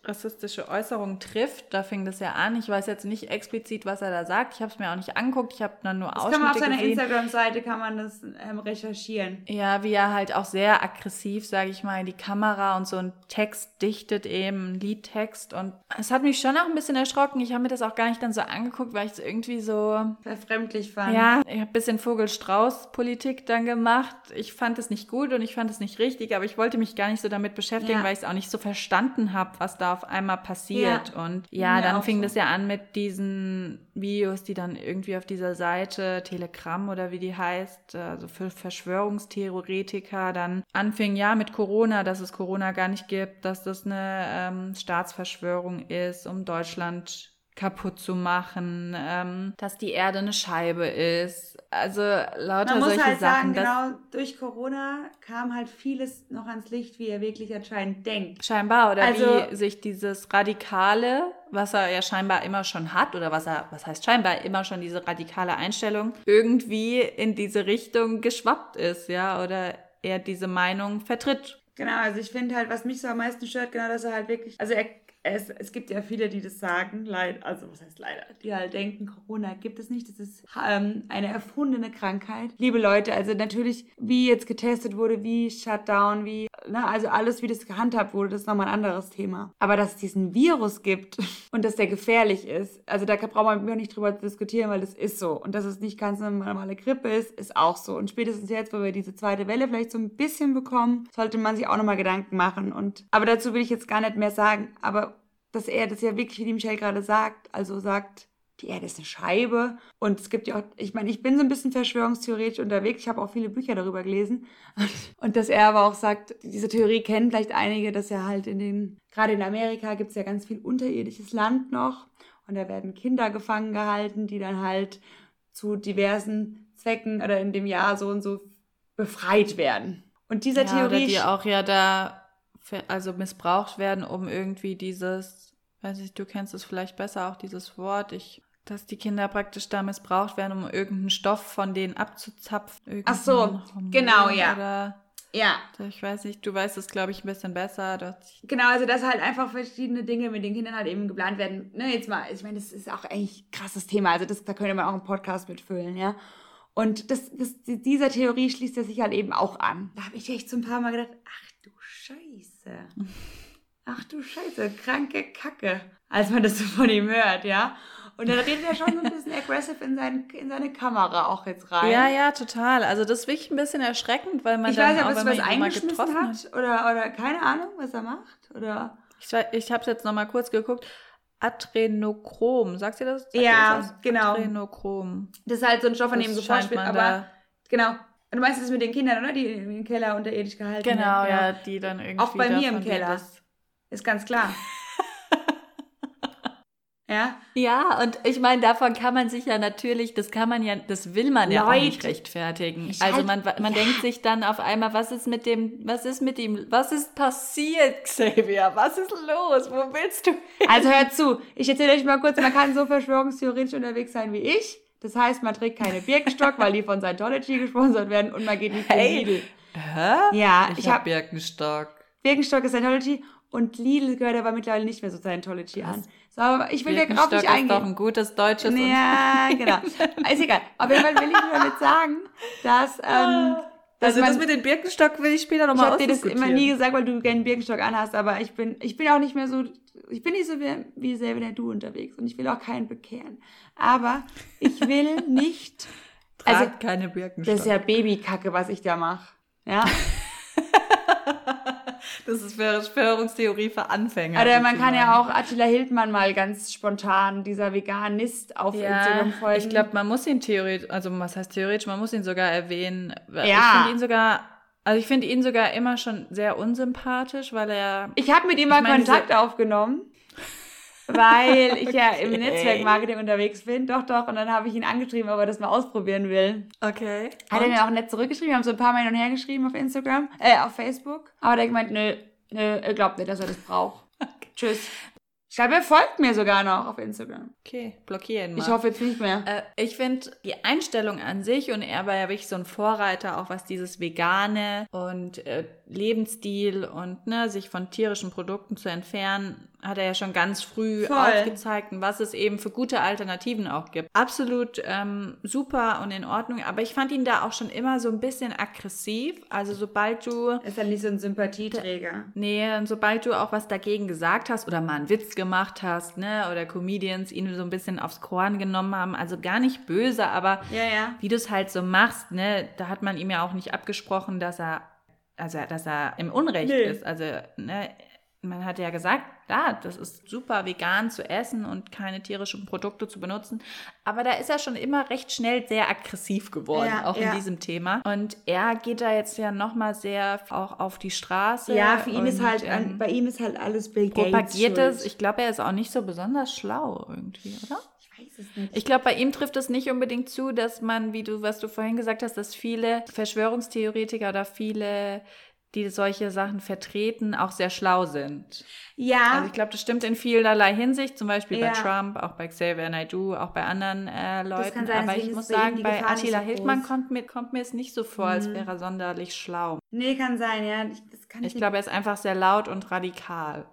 rassistische Äußerungen trifft. Da fing das ja an. Ich weiß jetzt nicht explizit, was er da sagt. Ich habe es mir auch nicht angeguckt. Ich habe dann nur das Ausschnitte kann man auf seiner Instagram-Seite kann man das ähm, recherchieren. Ja, wie er halt auch sehr aggressiv, sage ich mal, in die Kamera und so einen Text dichtet eben, einen Liedtext. Und es hat mich schon auch ein bisschen erschrocken. Ich habe mir das auch gar nicht dann so angeguckt, weil ich es irgendwie so verfremdlich fand. Ja, ich habe ein bisschen Vogel-Strauß-Politik dann gemacht. Ich fand es nicht gut und ich fand es nicht richtig, aber ich wollte mich gar nicht so damit beschäftigen, ja. weil ich es auch nicht so verstanden habe, was da auf einmal passiert. Ja. Und ja, ja dann fing so. das ja an mit diesen Videos, die dann irgendwie auf dieser Seite, Telegram oder wie die heißt, also für Verschwörungstheoretiker, dann anfing ja mit Corona, dass es Corona gar nicht gibt, dass das eine ähm, Staatsverschwörung ist, um Deutschland kaputt zu machen, ähm, dass die Erde eine Scheibe ist. Also lauter Man solche halt Sachen. Sagen, genau, durch Corona kam halt vieles noch ans Licht, wie er wirklich anscheinend denkt. Scheinbar, oder also, wie sich dieses Radikale, was er ja scheinbar immer schon hat, oder was er, was heißt scheinbar, immer schon diese radikale Einstellung, irgendwie in diese Richtung geschwappt ist, ja, oder er diese Meinung vertritt. Genau, also ich finde halt, was mich so am meisten stört, genau, dass er halt wirklich, also er es, es gibt ja viele, die das sagen, leid, also was heißt leider, die halt denken, Corona gibt es nicht, das ist ähm, eine erfundene Krankheit. Liebe Leute, also natürlich, wie jetzt getestet wurde, wie Shutdown, wie, ne, also alles, wie das gehandhabt wurde, das ist nochmal ein anderes Thema. Aber dass es diesen Virus gibt [LAUGHS] und dass der gefährlich ist, also da braucht man mir nicht drüber diskutieren, weil das ist so. Und dass es nicht ganz eine normale Grippe ist, ist auch so. Und spätestens jetzt, wo wir diese zweite Welle vielleicht so ein bisschen bekommen, sollte man sich auch nochmal Gedanken machen. Und, aber dazu will ich jetzt gar nicht mehr sagen. Aber dass er das ja wirklich, wie die Michelle gerade sagt, also sagt, die Erde ist eine Scheibe. Und es gibt ja auch, ich meine, ich bin so ein bisschen verschwörungstheoretisch unterwegs. Ich habe auch viele Bücher darüber gelesen. [LAUGHS] Und dass er aber auch sagt, diese Theorie kennen vielleicht einige, dass er halt in den, gerade in Amerika gibt es ja ganz viel unterirdisches Land noch. Und da werden Kinder gefangen gehalten, die dann halt zu diversen Zwecken oder in dem Jahr so und so befreit werden. Und dieser ja, Theorie. Oder die auch ja da also missbraucht werden, um irgendwie dieses, weiß ich, du kennst es vielleicht besser, auch dieses Wort, ich, dass die Kinder praktisch da missbraucht werden, um irgendeinen Stoff von denen abzuzapfen. Ach so, Hormon genau, ja. Oder ja. Ich weiß nicht, du weißt es, glaube ich, ein bisschen besser. Genau, also dass halt einfach verschiedene Dinge mit den Kindern halt eben geplant werden. Ne, jetzt mal, ich meine, das ist auch eigentlich ein krasses Thema. Also das, da könnte man auch einen Podcast mitfüllen, ja. Und das, das, dieser Theorie schließt er sich halt eben auch an. Da habe ich echt so ein paar Mal gedacht, ach Scheiße. Ach du Scheiße, kranke Kacke, als man das so von ihm hört, ja. Und dann redet er schon so ein bisschen aggressive in, sein, in seine Kamera auch jetzt rein. Ja, ja, total. Also das ist wirklich ein bisschen erschreckend, weil man ich dann weiß ja, auch, wenn was eingeschmissen hat, hat, Oder, oder keine Ahnung, was er macht. Oder ich, ich habe es jetzt nochmal kurz geguckt. Adrenochrom, sagst du das? Sagt ja, das genau. Adrenochrom. Das ist halt so ein Stoff, von dem geforscht wird, aber genau, Du meinst das mit den Kindern, oder? Die im Keller unterirdisch gehalten genau, werden. Genau, ja, die dann irgendwie. Auch bei mir im Keller. Ist ganz klar. [LAUGHS] ja? Ja, und ich meine, davon kann man sich ja natürlich, das kann man ja, das will man ja Leute, auch nicht rechtfertigen. Also halt, man, man ja. denkt sich dann auf einmal, was ist mit dem, was ist mit ihm, was ist passiert, Xavier? Was ist los? Wo willst du hin? Also hört zu, ich erzähle euch mal kurz, man kann so verschwörungstheoretisch unterwegs sein wie ich. Das heißt, man trägt keine Birkenstock, weil die von Scientology gesponsert werden und man geht nicht hey. in Lidl. Hä? Ja, ich, ich habe hab Birkenstock. Birkenstock ist Scientology und Lidl gehört aber mittlerweile nicht mehr so Scientology an. So, aber ich will da drauf nicht eingehen. ist doch ein gutes deutsches Ja, genau. Ist egal. Auf jeden Fall will ich nur damit sagen, dass [LAUGHS] ähm, also man, das mit dem Birkenstock will ich später nochmal Ich habe dir das immer nie gesagt, weil du gerne Birkenstock anhast, aber ich bin, ich bin auch nicht mehr so, ich bin nicht so wie, wie selber der du unterwegs und ich will auch keinen bekehren. Aber ich will [LAUGHS] nicht. Trag also, keine Birkenstock. Das ist ja Babykacke, was ich da mache. Ja. [LAUGHS] Das ist Verschwörungstheorie für Anfänger. Oder man kann ja auch Attila Hildmann mal ganz spontan, dieser Veganist, auf ja, Instagram folgen. Ich glaube, man muss ihn theoretisch, also was heißt theoretisch, man muss ihn sogar erwähnen. Ja. Ich finde ihn sogar also ich finde ihn sogar immer schon sehr unsympathisch, weil er. Ich habe mit ihm mal Kontakt aufgenommen weil ich ja im [LAUGHS] Netzwerkmarketing unterwegs bin. Doch, doch. Und dann habe ich ihn angeschrieben, ob er das mal ausprobieren will. Okay. Hat er mir auch nett zurückgeschrieben. Wir haben so ein paar Mal hin und her geschrieben auf Instagram, äh, auf Facebook. Aber der gemeint, nö, nö, er glaubt nicht, dass er das braucht. [LAUGHS] Okay. Tschüss. Ich glaube, er folgt mir sogar noch auf Instagram. Okay, blockieren mal. Ich hoffe jetzt nicht mehr. Äh, ich finde die Einstellung an sich und er war ja wirklich so ein Vorreiter, auch was dieses Vegane und äh, Lebensstil und ne, sich von tierischen Produkten zu entfernen hat er ja schon ganz früh Voll. aufgezeigt, was es eben für gute Alternativen auch gibt. Absolut ähm, super und in Ordnung, aber ich fand ihn da auch schon immer so ein bisschen aggressiv. Also sobald du... Ist er nicht so ein Sympathieträger? Nee, und sobald du auch was dagegen gesagt hast oder mal einen Witz gemacht hast, ne, oder Comedians ihn so ein bisschen aufs Korn genommen haben, also gar nicht böse, aber ja, ja. wie du es halt so machst, ne, da hat man ihm ja auch nicht abgesprochen, dass er also dass er im Unrecht nee. ist. Also ne, man hat ja gesagt, ja, das ist super vegan zu essen und keine tierischen Produkte zu benutzen. Aber da ist er schon immer recht schnell sehr aggressiv geworden, ja, auch ja. in diesem Thema. Und er geht da jetzt ja nochmal sehr auch auf die Straße. Ja, für ihn ist halt, ähm, bei ihm ist halt alles Bill Gates Propagiert es. Ich glaube, er ist auch nicht so besonders schlau irgendwie, oder? Ich glaube, bei ihm trifft es nicht unbedingt zu, dass man, wie du, was du vorhin gesagt hast, dass viele Verschwörungstheoretiker oder viele die solche Sachen vertreten, auch sehr schlau sind. Ja. Also ich glaube, das stimmt in vielerlei Hinsicht, zum Beispiel ja. bei Trump, auch bei Xavier Naidoo, auch bei anderen äh, Leuten. Sein, Aber ich muss sagen, bei Attila so Hildmann kommt mir, kommt mir es nicht so vor, mhm. als wäre er sonderlich schlau. Nee, kann sein, ja. Ich, ich glaube, er ist einfach sehr laut und radikal.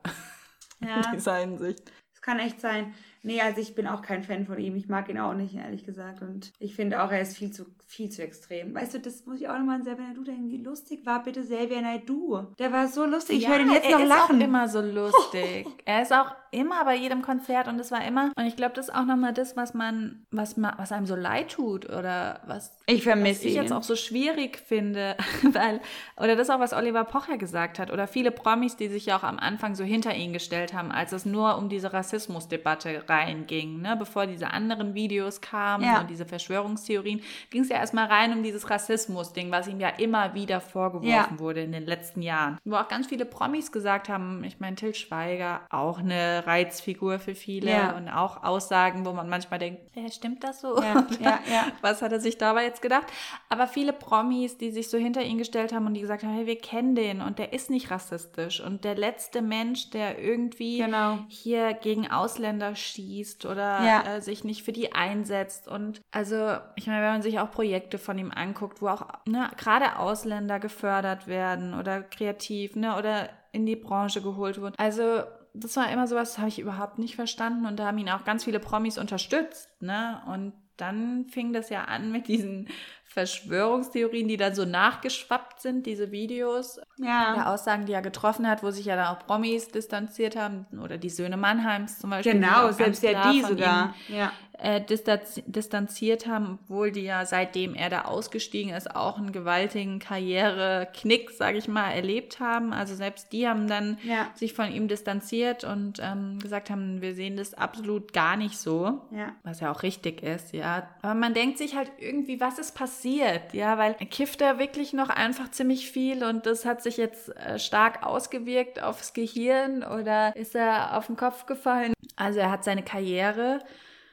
Ja. [LAUGHS] in dieser Hinsicht. Das kann echt sein. Nee, also ich bin auch kein Fan von ihm. Ich mag ihn auch nicht, ehrlich gesagt. Und ich finde auch, er ist viel zu, viel zu extrem. Weißt du, das muss ich auch nochmal an Xavier denken. Wie lustig war bitte Xavier Naidoo? Der war so lustig. Ich höre ihn jetzt noch lachen. Er ist auch immer so [LAUGHS] lustig. er ist auch immer bei jedem Konzert und es war immer, und ich glaube, das ist auch nochmal das, was man, was man, was einem so leid tut oder was ich vermisse was ich jetzt auch so schwierig finde, [LAUGHS] weil, oder das auch, was Oliver Pocher gesagt hat oder viele Promis, die sich ja auch am Anfang so hinter ihn gestellt haben, als es nur um diese Rassismusdebatte reinging, ne, bevor diese anderen Videos kamen ja. und diese Verschwörungstheorien, ging es ja erstmal rein um dieses Rassismus-Ding, was ihm ja immer wieder vorgeworfen ja. wurde in den letzten Jahren. Wo auch ganz viele Promis gesagt haben, ich meine, Till Schweiger, auch eine Reizfigur für viele ja. und auch Aussagen, wo man manchmal denkt, hey, stimmt das so? [LAUGHS] Was hat er sich dabei jetzt gedacht? Aber viele Promis, die sich so hinter ihn gestellt haben und die gesagt haben, hey, wir kennen den und der ist nicht rassistisch und der letzte Mensch, der irgendwie genau. hier gegen Ausländer schießt oder ja. äh, sich nicht für die einsetzt und also ich meine, wenn man sich auch Projekte von ihm anguckt, wo auch ne, gerade Ausländer gefördert werden oder kreativ ne, oder in die Branche geholt wurden. Also das war immer sowas, das habe ich überhaupt nicht verstanden und da haben ihn auch ganz viele Promis unterstützt, ne? Und dann fing das ja an mit diesen Verschwörungstheorien, die dann so nachgeschwappt sind, diese Videos, ja. der Aussagen, die er getroffen hat, wo sich ja dann auch Promis distanziert haben oder die Söhne Mannheims zum Beispiel. Genau, selbst ja die sogar. Ja äh, distanziert haben, obwohl die ja seitdem er da ausgestiegen ist, auch einen gewaltigen Karriereknick, sage ich mal, erlebt haben. Also selbst die haben dann ja. sich von ihm distanziert und ähm, gesagt haben, wir sehen das absolut gar nicht so, ja. was ja auch richtig ist, ja. Aber man denkt sich halt irgendwie, was ist passiert, ja, weil er kifft er wirklich noch einfach ziemlich viel und das hat sich jetzt äh, stark ausgewirkt aufs Gehirn oder ist er auf den Kopf gefallen. Also er hat seine Karriere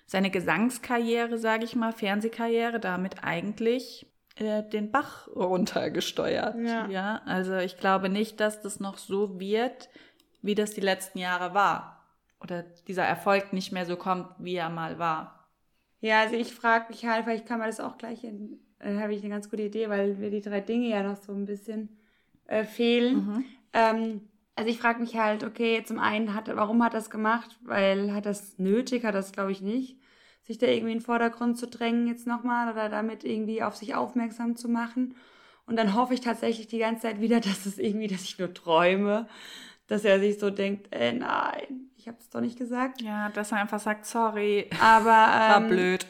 seine Gesangskarriere, sage ich mal, Fernsehkarriere damit eigentlich äh, den Bach runtergesteuert. Ja. ja, also ich glaube nicht, dass das noch so wird, wie das die letzten Jahre war. Oder dieser Erfolg nicht mehr so kommt, wie er mal war. Ja, also ich frage mich halt, vielleicht kann man das auch gleich in, dann habe ich eine ganz gute Idee, weil wir die drei Dinge ja noch so ein bisschen äh, fehlen. Mhm. Ähm, also ich frage mich halt, okay, zum einen, hat, warum hat er das gemacht? Weil hat das nötig, hat das glaube ich nicht, sich da irgendwie in den Vordergrund zu drängen jetzt nochmal oder damit irgendwie auf sich aufmerksam zu machen. Und dann hoffe ich tatsächlich die ganze Zeit wieder, [LAUGHS] dass es irgendwie, dass ich nur träume, dass er sich so denkt, äh, nein, ich habe es doch nicht gesagt. Ja, dass er einfach sagt, sorry. Aber [LAUGHS] ähm, War blöd.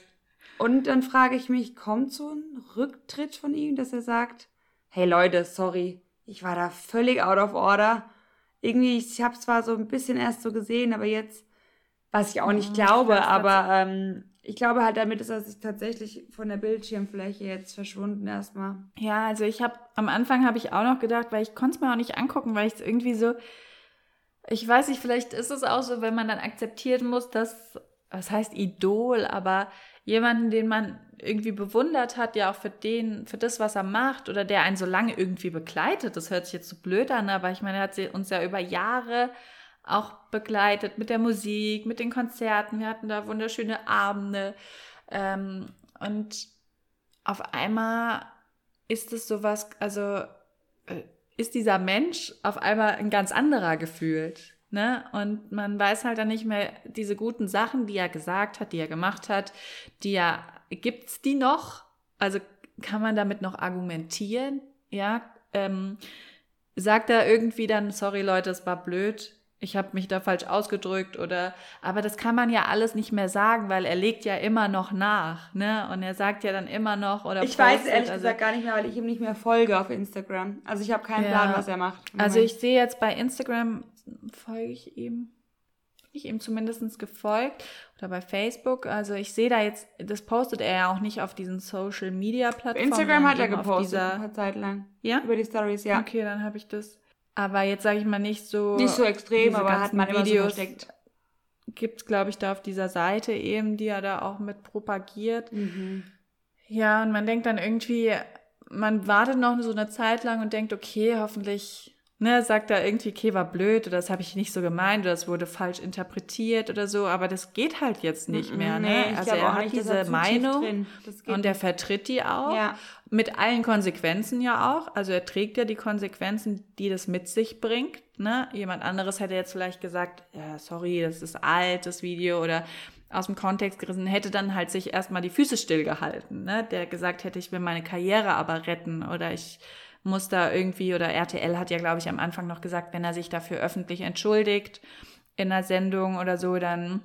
Und dann frage ich mich, kommt so ein Rücktritt von ihm, dass er sagt, hey Leute, sorry, ich war da völlig out of order. Irgendwie, ich habe zwar so ein bisschen erst so gesehen, aber jetzt, was ich auch nicht Mhm, glaube, ich aber ähm, ich glaube halt, damit ist er sich tatsächlich von der Bildschirmfläche jetzt verschwunden erstmal. Ja, also ich habe am Anfang habe ich auch noch gedacht, weil ich konnte es mir auch nicht angucken, weil ich es irgendwie so, ich weiß nicht, vielleicht ist es auch so, wenn man dann akzeptieren muss, dass, was heißt Idol, aber jemanden, den man irgendwie bewundert hat, ja auch für den, für das, was er macht oder der einen so lange irgendwie begleitet. Das hört sich jetzt so blöd an, aber ich meine, er hat uns ja über Jahre auch begleitet mit der Musik, mit den Konzerten. Wir hatten da wunderschöne Abende. Ähm, und auf einmal ist es sowas, also äh, ist dieser Mensch auf einmal ein ganz anderer gefühlt. Ne? Und man weiß halt dann nicht mehr diese guten Sachen, die er gesagt hat, die er gemacht hat, die ja, gibt's die noch? Also kann man damit noch argumentieren? Ja, ähm, sagt er irgendwie dann, sorry Leute, es war blöd, ich habe mich da falsch ausgedrückt oder aber das kann man ja alles nicht mehr sagen, weil er legt ja immer noch nach, ne? Und er sagt ja dann immer noch oder Ich weiß postet, ehrlich also, gesagt gar nicht mehr, weil ich ihm nicht mehr folge auf Instagram. Also ich habe keinen Ja. Plan, was er macht. Also ich sehe jetzt bei Instagram folge ich ihm bin ich ihm zumindest gefolgt oder bei Facebook. Also ich sehe da jetzt, das postet er ja auch nicht auf diesen Social Media Plattformen. Instagram hat er gepostet, eine Zeit lang. ja? Über die Stories, ja. Okay, dann habe ich das. Aber jetzt sage ich mal nicht so. Nicht so extrem, aber hat man immer so Videos versteckt. Gibt es, glaube ich, da auf dieser Seite eben, die er da auch mit propagiert. Mhm. Ja, und man denkt dann irgendwie, man wartet noch so eine Zeit lang und denkt, okay, hoffentlich, ne, sagt er irgendwie, okay, war blöd oder das habe ich nicht so gemeint oder das wurde falsch interpretiert oder so, aber das geht halt jetzt nicht mehr, ne? Nee, also er hat nicht, diese Meinung und er vertritt die auch. Ja. Mit allen Konsequenzen ja auch. Also er trägt ja die Konsequenzen, die das mit sich bringt. Ne? Jemand anderes hätte jetzt vielleicht gesagt, ja, sorry, das ist alt, das Video oder aus dem Kontext gerissen, hätte dann halt sich erstmal die Füße stillgehalten. Ne? Der gesagt hätte, ich will meine Karriere aber retten oder ich muss da irgendwie, oder RTL hat ja, glaube ich, am Anfang noch gesagt, wenn er sich dafür öffentlich entschuldigt in einer Sendung oder so, dann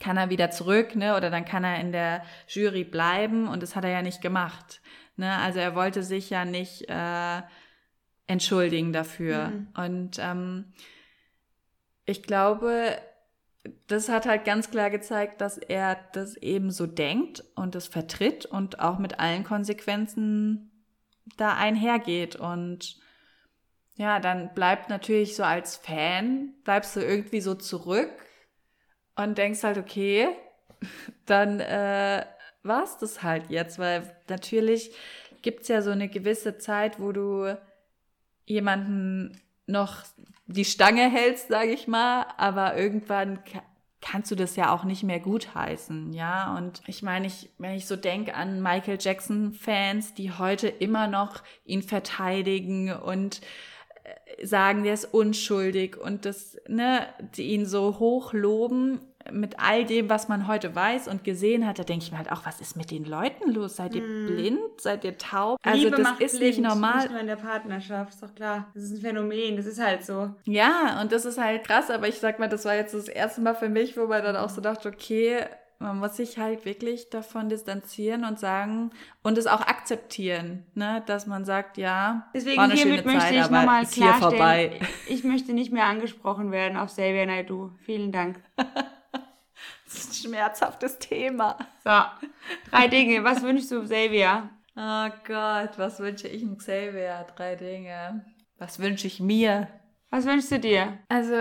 kann er wieder zurück, ne? Oder dann kann er in der Jury bleiben und das hat er ja nicht gemacht. Ne? Also er wollte sich ja nicht äh, entschuldigen dafür. Mhm. Und ähm, ich glaube, das hat halt ganz klar gezeigt, dass er das eben so denkt und das vertritt und auch mit allen Konsequenzen da einhergeht. Und ja, dann bleibt natürlich so als Fan, bleibst du irgendwie so zurück und denkst halt, okay, [LAUGHS] dann äh, war's das halt jetzt, weil natürlich gibt's ja so eine gewisse Zeit, wo du jemanden noch die Stange hältst, sage ich mal, aber irgendwann kannst du das ja auch nicht mehr gutheißen, ja. Und ich meine, ich, wenn ich so denke an Michael Jackson-Fans, die heute immer noch ihn verteidigen und äh, sagen, der ist unschuldig und das, ne, die ihn so hoch loben mit all dem, was man heute weiß und gesehen hat, da denke ich mir halt auch, was ist mit den Leuten los? Seid ihr blind? Seid ihr taub? Also Liebe das ist blind, nicht normal. Nicht nur in der Partnerschaft, ist doch klar. Das ist ein Phänomen, das ist halt so. Ja, und das ist halt krass, aber ich sag mal, das war jetzt das erste Mal für mich, wo man dann auch so dachte, okay, man muss sich halt wirklich davon distanzieren und sagen und es auch akzeptieren, ne, dass man sagt, ja, Deswegen war eine hiermit schöne möchte Zeit, ich aber nochmal ist hier vorbei. ich möchte nicht mehr angesprochen werden auf Xavier Naidoo. Vielen Dank. [LAUGHS] Das ist ein schmerzhaftes Thema. So, drei Dinge. Was wünschst du Xavier? Oh Gott, was wünsche ich dem Xavier? Drei Dinge. Was wünsche ich mir? Was wünschst du dir? Also,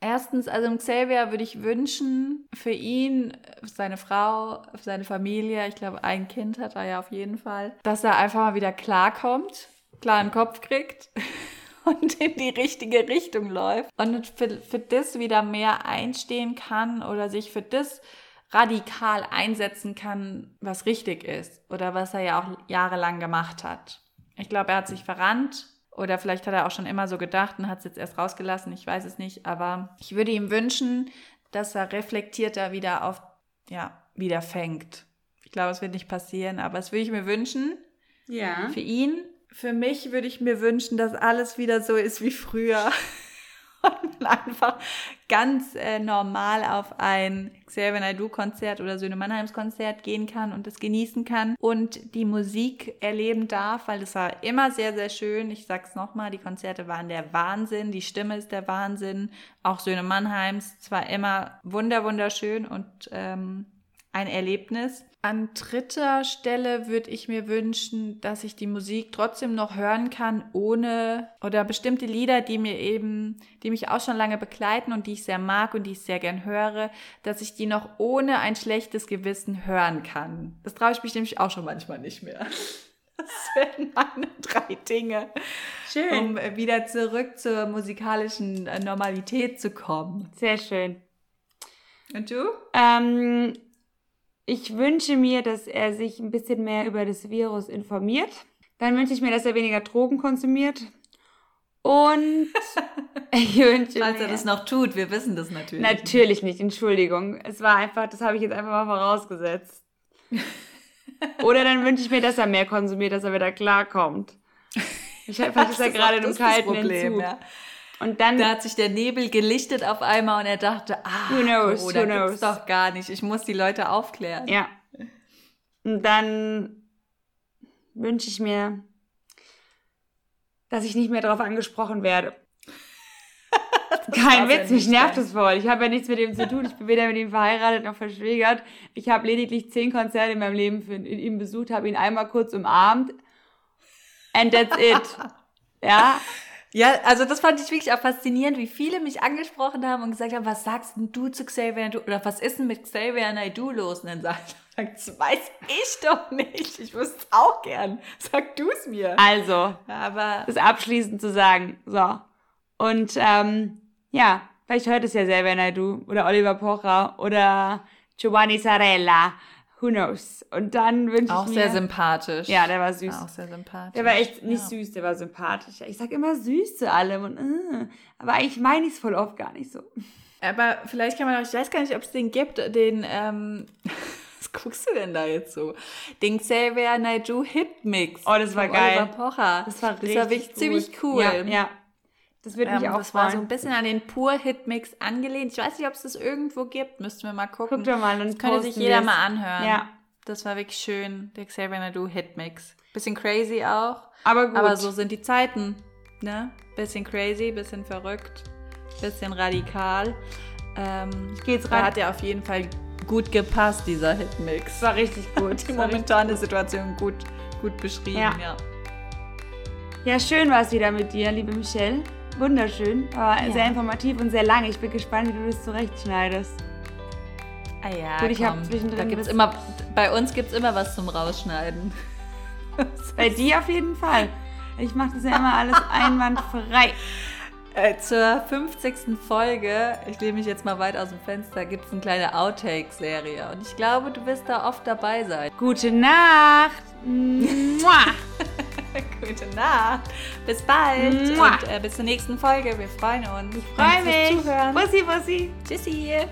erstens, also dem Xavier würde ich wünschen, für ihn, für seine Frau, für seine Familie, ich glaube, ein Kind hat er ja auf jeden Fall, dass er einfach mal wieder klarkommt, klaren Kopf kriegt und in die richtige Richtung läuft und für, für das wieder mehr einstehen kann oder sich für das radikal einsetzen kann, was richtig ist oder was er ja auch jahrelang gemacht hat. Ich glaube, er hat sich verrannt oder vielleicht hat er auch schon immer so gedacht und hat es jetzt erst rausgelassen, ich weiß es nicht, aber ich würde ihm wünschen, dass er reflektierter wieder auf, ja, wieder fängt. Ich glaube, es wird nicht passieren, aber es würde ich mir wünschen Ja. für ihn Für mich würde ich mir wünschen, dass alles wieder so ist wie früher. [LAUGHS] Und einfach ganz äh, normal auf ein Xavier Naidoo-Konzert oder Söhne Mannheims Konzert gehen kann und es genießen kann und die Musik erleben darf, weil es war immer sehr, sehr schön. Ich sag's nochmal, die Konzerte waren der Wahnsinn, die Stimme ist der Wahnsinn. Auch Söhne Mannheims, zwar immer wunder, wunderschön und ähm, ein Erlebnis. An dritter Stelle würde ich mir wünschen, dass ich die Musik trotzdem noch hören kann, ohne oder bestimmte Lieder, die mir eben, die mich auch schon lange begleiten und die ich sehr mag und die ich sehr gern höre, dass ich die noch ohne ein schlechtes Gewissen hören kann. Das traue ich mich nämlich auch schon manchmal nicht mehr. [LAUGHS] Das wären meine drei Dinge. Schön. Um wieder zurück zur musikalischen äh, Normalität zu kommen. Sehr schön. Und du? Ähm, ich wünsche mir, dass er sich ein bisschen mehr über das Virus informiert. Dann wünsche ich mir, dass er weniger Drogen konsumiert. Und [LAUGHS] ich wünsche Falls mir, er das noch tut, wir wissen das natürlich. Natürlich nicht, Entschuldigung. Es war einfach, das habe ich jetzt einfach mal vorausgesetzt. [LAUGHS] Oder dann wünsche ich mir, dass er mehr konsumiert, dass er wieder klarkommt. Ich habe vielleicht ist er gerade das kalten Problem, Entzug. ja. Und dann Da hat sich der Nebel gelichtet auf einmal und er dachte, ah, Who knows, Corona who gibt's knows. doch gar nicht. Ich muss die Leute aufklären. Ja. Und dann wünsche ich mir, dass ich nicht mehr darauf angesprochen werde. [LAUGHS] Kein Witz, mich nervt das voll. Ich habe ja nichts mit ihm zu tun. Ich bin weder mit ihm verheiratet noch verschwägert. Ich habe lediglich zehn Konzerte in meinem Leben für ihn besucht, habe ihn einmal kurz umarmt. And that's it. [LAUGHS] Ja, Ja, also das fand ich wirklich auch faszinierend, wie viele mich angesprochen haben und gesagt haben, was sagst denn du zu Xavier Naidoo? Oder was ist denn mit Xavier Naidoo los? Und dann sagt er, [LAUGHS] das weiß ich doch nicht. Ich wüsste es auch gern. Sag du es mir. also, Aber das abschließend zu sagen. So. Und ähm, ja, vielleicht hört es ja selber Naidu oder Oliver Pocher oder Giovanni Sarella. Who knows? Und dann wünsche ich auch mir... sehr sympathisch. Ja, der war süß. Auch sehr sympathisch. Der war echt nicht ja. süß, der war sympathisch. Ich sag immer süß zu allem und äh, aber eigentlich meine ich es voll oft gar nicht so. Aber vielleicht kann man auch, ich weiß gar nicht, ob es den gibt, den, ähm, [LAUGHS] was guckst du denn da jetzt so? Den Xavier Naidoo Hitmix. Oh, das war geil. Oliver Pocher. Das war das richtig war wirklich gut. ziemlich cool. Ja, ja. Das würde mich Ähm, auch das war so freuen. ein bisschen an den Pur-Hitmix angelehnt. Ich weiß nicht, ob es das irgendwo gibt. Müssten wir mal gucken. Guck doch mal, dann das könnte sich jeder wir's. mal anhören. Ja. Das war wirklich schön. Der Xavier Naidoo Hitmix. Bisschen crazy auch. Aber gut. Aber so sind die Zeiten. Ne? Bisschen crazy, bisschen verrückt, bisschen radikal. Ähm, Ich geh jetzt da rein. hat ja auf jeden Fall gut gepasst, dieser Hitmix. War richtig gut. die [LAUGHS] momentane Situation gut, gut beschrieben. Ja. Ja. Ja, schön war es wieder mit dir, liebe Michelle. Wunderschön, aber Ja. sehr informativ und sehr lang. Ich bin gespannt, wie du das zurechtschneidest. Ah ja, Gut, ich komm. zwischendrin da gibt's immer, bei uns gibt es immer was zum Rausschneiden. [LAUGHS] Bei dir auf jeden Fall. Ich mache das ja immer alles [LAUGHS] einwandfrei. Äh, zur 50. Folge, ich lehne mich jetzt mal weit aus dem Fenster, gibt es eine kleine Outtake-Serie. Und ich glaube, du wirst da oft dabei sein. Gute Nacht. [LAUGHS] Mua. [LAUGHS] Gute Nacht. Bis bald. Mua. Und äh, bis zur nächsten Folge. Wir freuen uns. Ich Freu mich. Zuhören. Bussi, bussi. Tschüssi.